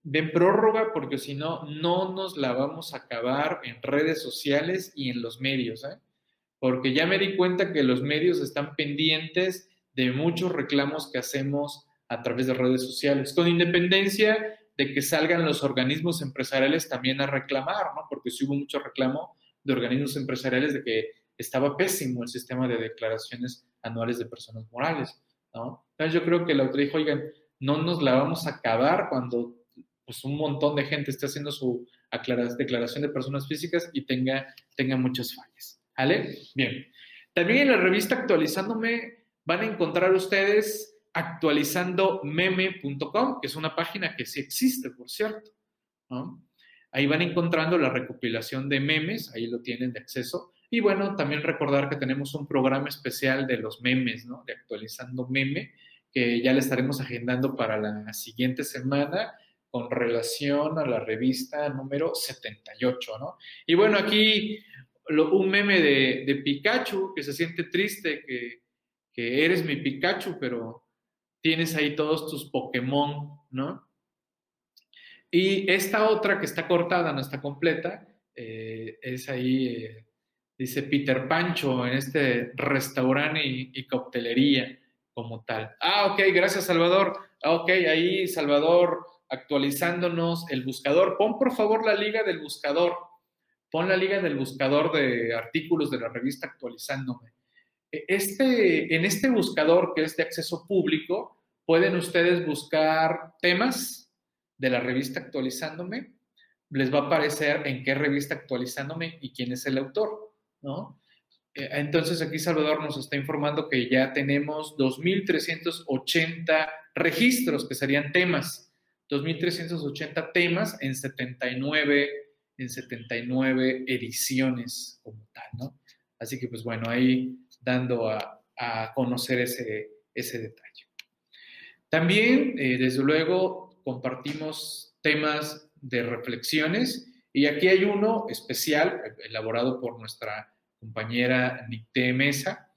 den prórroga porque si no, no nos la vamos a acabar en redes sociales y en los medios, ¿eh? porque ya me di cuenta que los medios están pendientes de muchos reclamos que hacemos a través de redes sociales, con independencia de que salgan los organismos empresariales también a reclamar, ¿no? Porque sí hubo mucho reclamo de organismos empresariales de que estaba pésimo el sistema de declaraciones anuales de personas morales, ¿no? Entonces yo creo que la autoridad dijo, oigan, no nos la vamos a acabar cuando pues, un montón de gente esté haciendo su declaración de personas físicas y tenga, tenga muchas fallas, ¿vale? Bien. También en la revista Actualizándome van a encontrar ustedes actualizandomeme.com, que es una página que sí existe, por cierto. Ahí van encontrando la recopilación de memes, ahí lo tienen de acceso. Y bueno, también recordar que tenemos un programa especial de los memes, ¿no? De actualizando meme, que ya le estaremos agendando para la siguiente semana con relación a la revista número 78, ¿no? Y bueno, aquí un meme de, de, Pikachu que se siente triste, que, que eres mi Pikachu, pero tienes ahí todos tus Pokémon, ¿no? Y esta otra que está cortada, no está completa, eh, es ahí, eh, dice Peter Pancho, en este restaurante y, coctelería como tal. Ah, ok, gracias Salvador. Ah, ok, ahí Salvador actualizándonos el buscador. Pon por favor la liga del buscador. Pon la liga del buscador de artículos de la revista actualizándome. Este, en este buscador que es de acceso público, pueden ustedes buscar temas de la revista Actualizándome. Les va a aparecer en qué revista Actualizándome y quién es el autor, ¿no? Eh, entonces aquí Salvador nos está informando que ya tenemos 2.380 registros que serían temas, 2.380 temas en 79, en 79 ediciones como tal, ¿no? Así que pues bueno, ahí dando a, conocer ese, ese, detalle. También, eh, desde luego, compartimos temas de reflexiones y aquí hay uno especial elaborado por nuestra compañera Nicté Mesa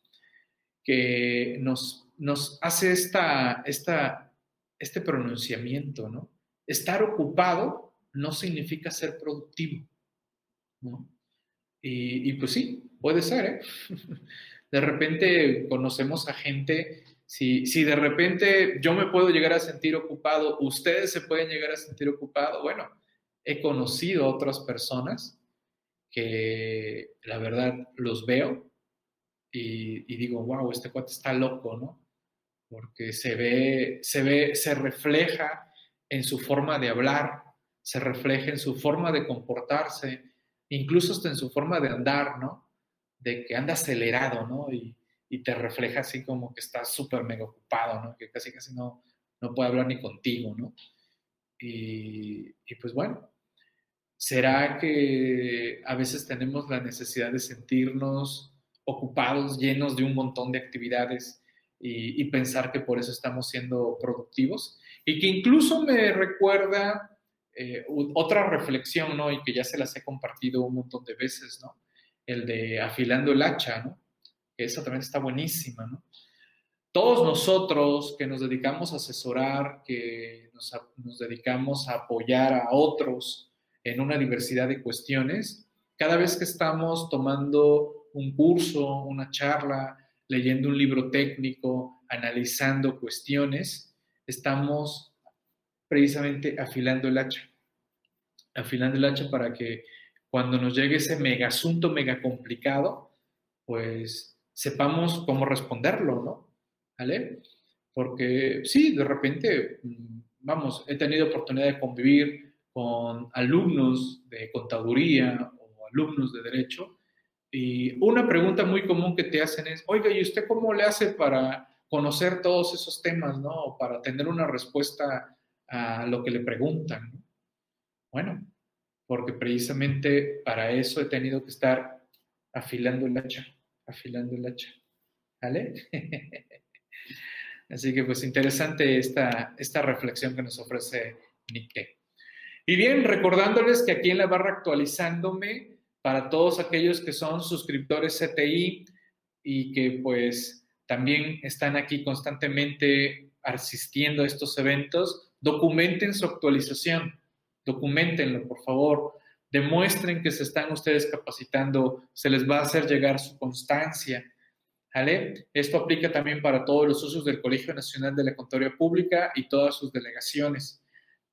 que nos, nos hace esta, esta, este pronunciamiento, ¿no? Estar ocupado no significa ser productivo, ¿no? Y, y pues sí, puede ser, ¿eh? *laughs* De repente conocemos a gente, si, si de repente yo me puedo llegar a sentir ocupado, ustedes se pueden llegar a sentir ocupado, bueno, he conocido otras personas que la verdad los veo y, digo, wow, este cuate está loco, ¿no? Porque se ve, se ve, se refleja en su forma de hablar, se refleja en su forma de comportarse, incluso hasta en su forma de andar, ¿no? de que anda acelerado, ¿no? Y, te refleja así como que está súper mega ocupado, ¿no? Que casi casi no, no puede hablar ni contigo, ¿no? Y, pues bueno, ¿será que a veces tenemos la necesidad de sentirnos ocupados, llenos de un montón de actividades y, pensar que por eso estamos siendo productivos? Y que incluso me recuerda eh, otra reflexión, ¿no? Y que ya se las he compartido un montón de veces, ¿no? el de afilando el hacha, ¿no? Esa también está buenísima. Todos nosotros que nos dedicamos a asesorar, que nos, nos dedicamos a apoyar a otros en una diversidad de cuestiones, cada vez que estamos tomando un curso, una charla, leyendo un libro técnico, analizando cuestiones, estamos precisamente afilando el hacha. Afilando el hacha para que cuando nos llegue ese mega asunto mega complicado, pues sepamos cómo responderlo, ¿no? ¿Vale? Porque sí, de repente mm, vamos, he tenido oportunidad de convivir con alumnos de contaduría o alumnos de derecho y una pregunta muy común que te hacen es, oiga, ¿y usted cómo le hace para conocer todos esos temas, ¿no? Para tener una respuesta a lo que le preguntan. Bueno, porque precisamente para eso he tenido que estar afilando el hacha, afilando el hacha. ¿Vale? *laughs* Así que pues interesante esta, esta reflexión que nos ofrece Nikke. Y bien, recordándoles que aquí en la barra actualizándome, para todos aquellos que son suscriptores CTI y que pues también están aquí constantemente asistiendo a estos eventos, documenten su actualización, documentenlo, por favor, demuestren que se están ustedes capacitando, se les va a hacer llegar su constancia. ¿Vale? Esto aplica también para todos los usos del Colegio Nacional de la Contaduría Pública y todas sus delegaciones.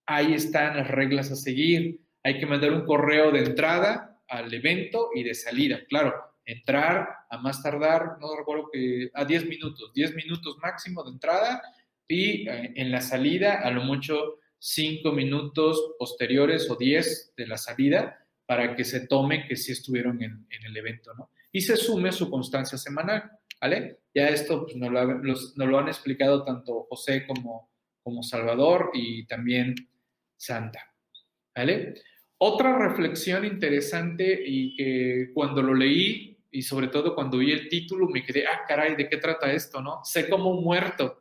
Ahí están las reglas a seguir. Hay que mandar un correo de entrada al evento y de salida. Claro, entrar a más tardar, no recuerdo que a 10 minutos, 10 minutos máximo de entrada y eh, en la salida a lo mucho 5 minutos posteriores o 10 de la salida para que se tome que sí estuvieron en, el evento, ¿no? Y se sume su constancia semanal, ¿vale? Ya esto pues, nos, lo, han explicado tanto José como, como Salvador y también Santa, ¿vale? Otra reflexión interesante y que cuando lo leí y sobre todo cuando vi el título me quedé, ah, caray, ¿de qué trata esto, no? Sé como muerto.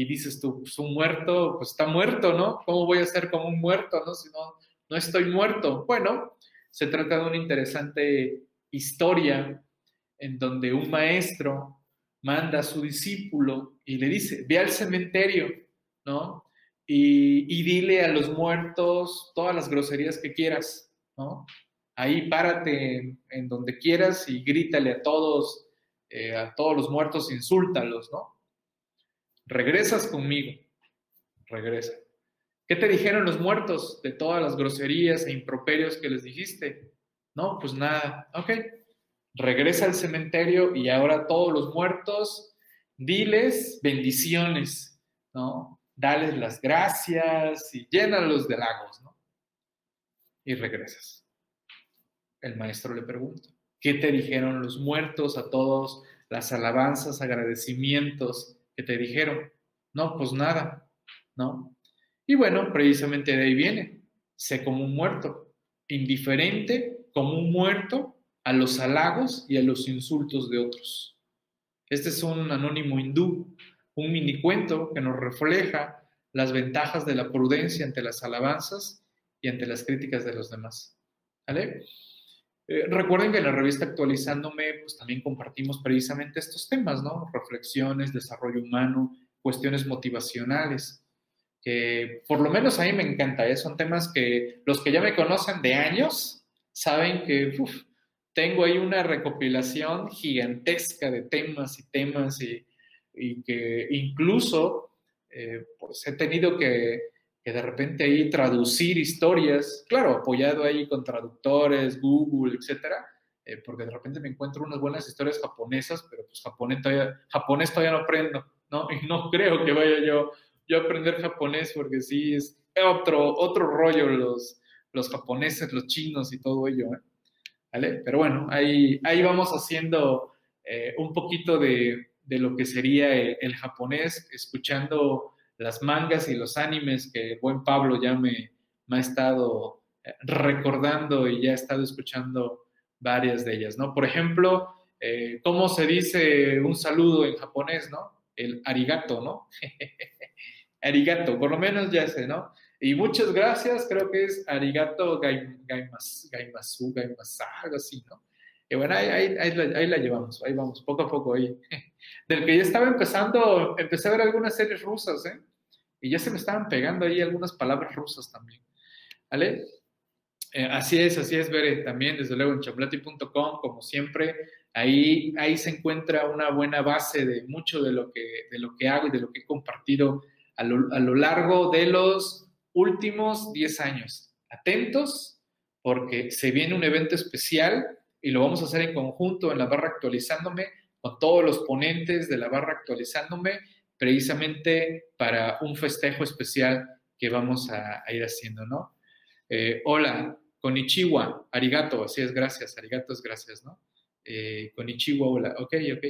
Y dices tú, pues un muerto, pues está muerto, ¿no? ¿Cómo voy a ser como un muerto, no? Si no, no estoy muerto. Bueno, se trata de una interesante historia en donde un maestro manda a su discípulo y le dice, ve al cementerio, ¿no? y, dile a los muertos todas las groserías que quieras, ¿no? Ahí párate en, donde quieras y grítale a todos, eh, a todos los muertos, insúltalos, ¿no? Regresas conmigo, regresa. ¿Qué te dijeron los muertos de todas las groserías e improperios que les dijiste? No, pues nada, ok. Regresa al cementerio y ahora todos los muertos, diles bendiciones, ¿no? dales las gracias y llénalos de lagos, ¿no? Y regresas. El maestro le pregunta, ¿qué te dijeron los muertos a todos? Las alabanzas, agradecimientos te dijeron. No, pues nada, ¿no? Y bueno, precisamente de ahí viene, sé como un muerto, indiferente como un muerto a los halagos y a los insultos de otros. Este es un anónimo hindú un mini cuento que nos refleja las ventajas de la prudencia ante las alabanzas y ante las críticas de los demás. ¿Vale? Eh, recuerden que en la revista Actualizándome, pues también compartimos precisamente estos temas, ¿no? Reflexiones, desarrollo humano, cuestiones motivacionales, que por lo menos a mí me encanta, ¿eh? son temas que los que ya me conocen de años saben que tengo ahí una recopilación gigantesca de temas y temas y, que incluso eh, pues he tenido que, de repente ahí traducir historias, claro, apoyado ahí con traductores, Google, etcétera, eh, porque de repente me encuentro unas buenas historias japonesas, pero pues japonés todavía, japonés todavía no aprendo, ¿no? *laughs* Y no creo que vaya yo, yo a aprender japonés, porque sí, es otro, otro rollo los, los japoneses, los chinos y todo ello, ¿eh? ¿Vale? Pero bueno, ahí, ahí vamos haciendo un poquito de, de lo que sería el, japonés, escuchando las mangas y los animes que buen Pablo ya me, ha estado eh, recordando y ya ha estado escuchando varias de ellas, ¿no? Por ejemplo, eh, ¿cómo se dice un saludo en japonés, no? El arigato, ¿no? *laughs* arigato, por lo menos ya sé, ¿no? Y muchas gracias, creo que es arigato gaimasu, gaimasu, algo así, ¿no? Y bueno, ahí, la, llevamos, ahí vamos, poco a poco ahí. *laughs* Del que ya estaba empezando, empecé a ver algunas series rusas, ¿eh? Y ya se me estaban pegando ahí algunas palabras rusas también. ¿Vale? Eh, así es, así es, Bere, también desde luego en chamblati.com, como siempre, ahí, ahí se encuentra una buena base de mucho de lo que, de lo que hago y de lo que he compartido a lo, a lo largo de los últimos 10 años. Atentos, porque se viene un evento especial y lo vamos a hacer en conjunto en la barra actualizándome con todos los ponentes de la barra actualizándome precisamente para un festejo especial que vamos a, ir haciendo, ¿no? Eh, hola, Konichiwa, arigato, así es, gracias, arigato es gracias, ¿no? Eh, Konichiwa, hola, ok, ok.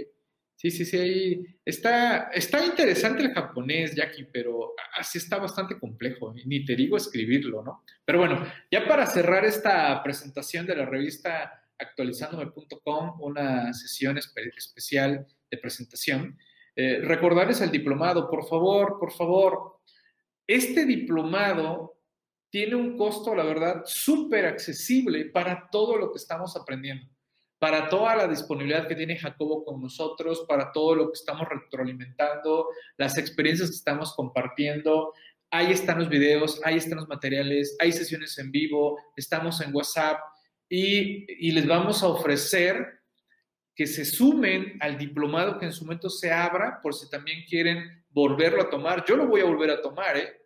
Sí, sí, sí, está, está interesante el japonés, Jackie, pero así está bastante complejo, ni te digo escribirlo, ¿no? Pero bueno, ya para cerrar esta presentación de la revista actualizándome.com, una sesión especial de presentación, eh, recordarles el diplomado, por favor, por favor. Este diplomado tiene un costo, la verdad, súper accesible para todo lo que estamos aprendiendo, para toda la disponibilidad que tiene Jacobo con nosotros, para todo lo que estamos retroalimentando, las experiencias que estamos compartiendo. Ahí están los videos, ahí están los materiales, hay sesiones en vivo, estamos en WhatsApp y les vamos a ofrecer que se sumen al diplomado que en su momento se abra, por si también quieren volverlo a tomar. Yo lo voy a volver a tomar, ¿eh?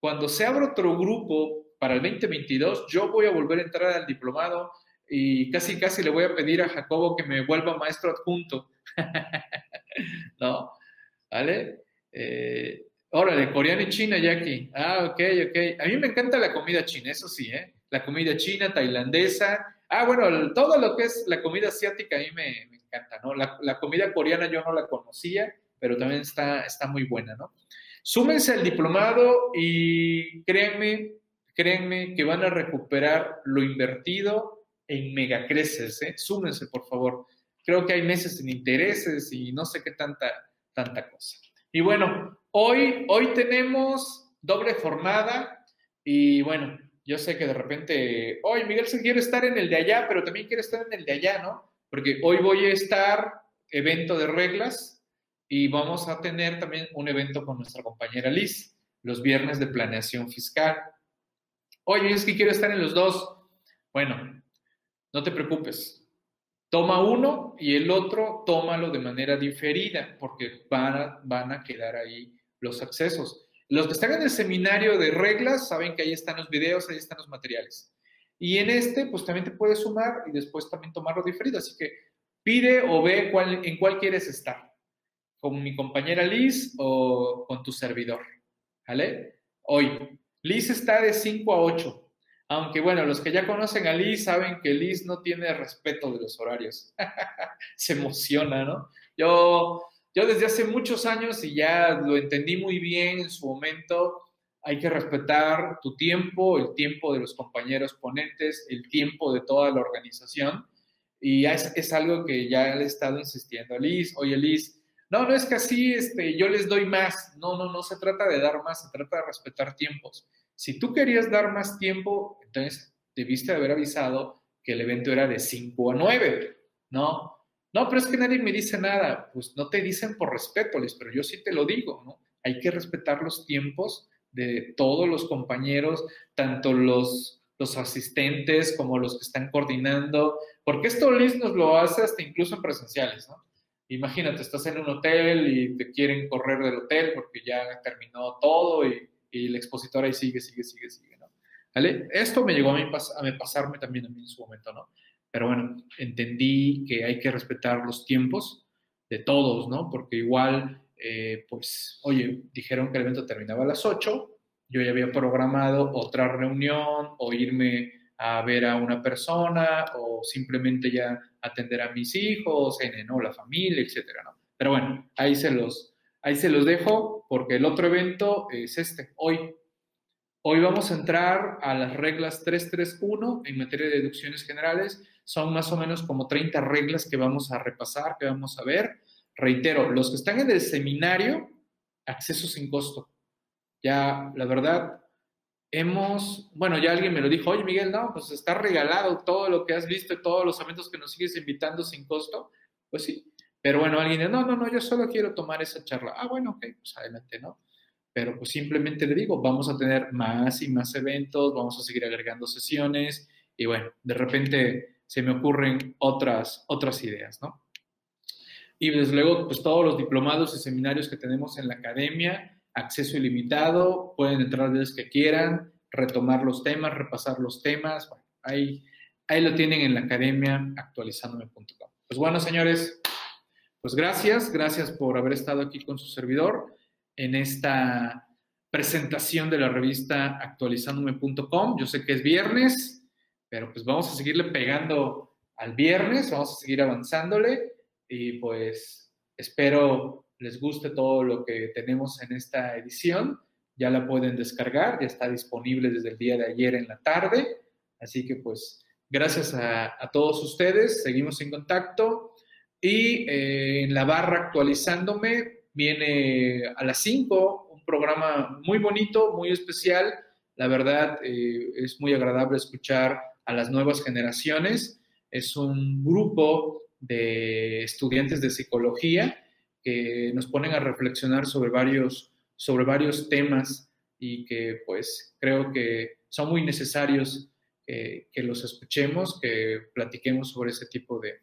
Cuando se abra otro grupo para el 2022, yo voy a volver a entrar al diplomado y casi, casi le voy a pedir a Jacobo que me vuelva maestro adjunto. *laughs* ¿No? ¿Vale? Eh, órale, coreano y china, Jackie. Ah, ok, ok. A mí me encanta la comida china, eso sí, ¿eh? La comida china, tailandesa. Ah, bueno, todo lo que es la comida asiática a mí me, encanta, ¿no? La, comida coreana yo no la conocía, pero también está, está muy buena, ¿no? Súmense al diplomado y créanme, créanme que van a recuperar lo invertido en megacreces, ¿eh? Súmense, por favor. Creo que hay meses sin intereses y no sé qué tanta, tanta cosa. Y bueno, hoy, hoy tenemos doble jornada y bueno, yo sé que de repente, hoy Miguel se quiere estar en el de allá, pero también quiere estar en el de allá, ¿no? porque hoy voy a estar evento de reglas y vamos a tener también un evento con nuestra compañera Liz, los viernes de planeación fiscal. Oye, es que quiero estar en los dos. Bueno, no te preocupes. Toma uno y el otro tómalo de manera diferida, porque van van a quedar ahí los accesos. Los que están en el seminario de reglas saben que ahí están los videos, ahí están los materiales. Y en este, pues también te puedes sumar y después también tomarlo diferido. Así que pide o ve cuál, en cuál quieres estar. Con mi compañera Liz o con tu servidor. ¿Vale? Hoy. Liz está de 5 a 8. Aunque bueno, los que ya conocen a Liz saben que Liz no tiene respeto de los horarios. *laughs* Se emociona, ¿no? Yo, yo desde hace muchos años y ya lo entendí muy bien en su momento, hay que respetar tu tiempo, el tiempo de los compañeros ponentes, el tiempo de toda la organización. Y es, es algo que ya le he estado insistiendo a Liz. Oye, Liz, no, no es que así este, yo les doy más. No, no, no se trata de dar más, se trata de respetar tiempos. Si tú querías dar más tiempo, entonces debiste haber avisado que el evento era de 5 a 9, ¿no? No, pero es que nadie me dice nada. Pues no te dicen por respeto, Liz, pero yo sí te lo digo, ¿no? Hay que respetar los tiempos de todos los compañeros, tanto los, los asistentes como los que están coordinando, porque esto Liz nos lo hace hasta incluso en presenciales, ¿no? Imagínate, estás en un hotel y te quieren correr del hotel porque ya terminó todo y, y el expositor ahí sigue, sigue, sigue, sigue, ¿no? ¿Vale? Esto me llegó a mí a pasarme también a mí en su momento, ¿no? Pero bueno, entendí que hay que respetar los tiempos de todos, ¿no? Porque igual eh, pues, oye, dijeron que el evento terminaba a las 8, yo ya había programado otra reunión o irme a ver a una persona o simplemente ya atender a mis hijos, en, ¿no? la familia, etcétera, ¿no? Pero bueno, ahí se los, ahí se los dejo porque el otro evento es este, hoy. Hoy vamos a entrar a las reglas 331 en materia de deducciones generales. Son más o menos como 30 reglas que vamos a repasar, que vamos a ver. Reitero, los que están en el seminario, acceso sin costo. Ya, la verdad, hemos, bueno, ya alguien me lo dijo, oye Miguel, no, pues está regalado todo lo que has visto todos los eventos que nos sigues invitando sin costo. Pues sí, pero bueno, alguien dice, no, no, no, yo solo quiero tomar esa charla. Ah, bueno, ok, pues adelante, ¿no? Pero pues simplemente le digo, vamos a tener más y más eventos, vamos a seguir agregando sesiones y bueno, de repente se me ocurren otras, otras ideas, ¿no? Y desde luego, pues todos los diplomados y seminarios que tenemos en la academia, acceso ilimitado, pueden entrar veces que quieran, retomar los temas, repasar los temas. Bueno, ahí, ahí lo tienen en la academia actualizándome.com. Pues bueno, señores, pues gracias, gracias por haber estado aquí con su servidor en esta presentación de la revista actualizándome.com. Yo sé que es viernes, pero pues vamos a seguirle pegando al viernes, vamos a seguir avanzándole y pues espero les guste todo lo que tenemos en esta edición. Ya la pueden descargar, ya está disponible desde el día de ayer en la tarde. Así que pues gracias a, todos ustedes, seguimos en contacto. Y eh, en la barra actualizándome viene a las 5 un programa muy bonito, muy especial. La verdad eh, es muy agradable escuchar a las nuevas generaciones. Es un grupo de estudiantes de psicología que nos ponen a reflexionar sobre varios, sobre varios temas y que pues creo que son muy necesarios que, los escuchemos, que platiquemos sobre ese tipo de,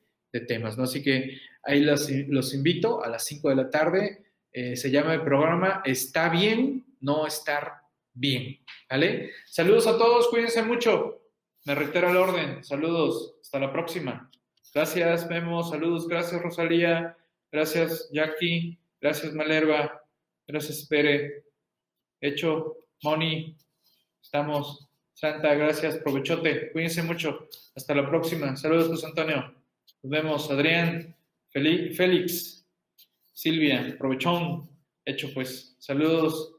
temas, ¿no? Así que ahí los, los invito a las 5 de la tarde. Eh, se llama el programa Está bien, no estar bien, ¿vale? Saludos a todos, cuídense mucho. Me reitero el orden. Saludos, hasta la próxima. Gracias, Memo. Saludos, gracias, Rosalía. Gracias, Jackie. Gracias, Malerva. Gracias, Pere. Hecho, Moni. Estamos. Santa, gracias. Provechote. Cuídense mucho. Hasta la próxima. Saludos, José Antonio. Nos vemos, Adrián. Félix. Silvia. Provechón. Hecho, pues. Saludos.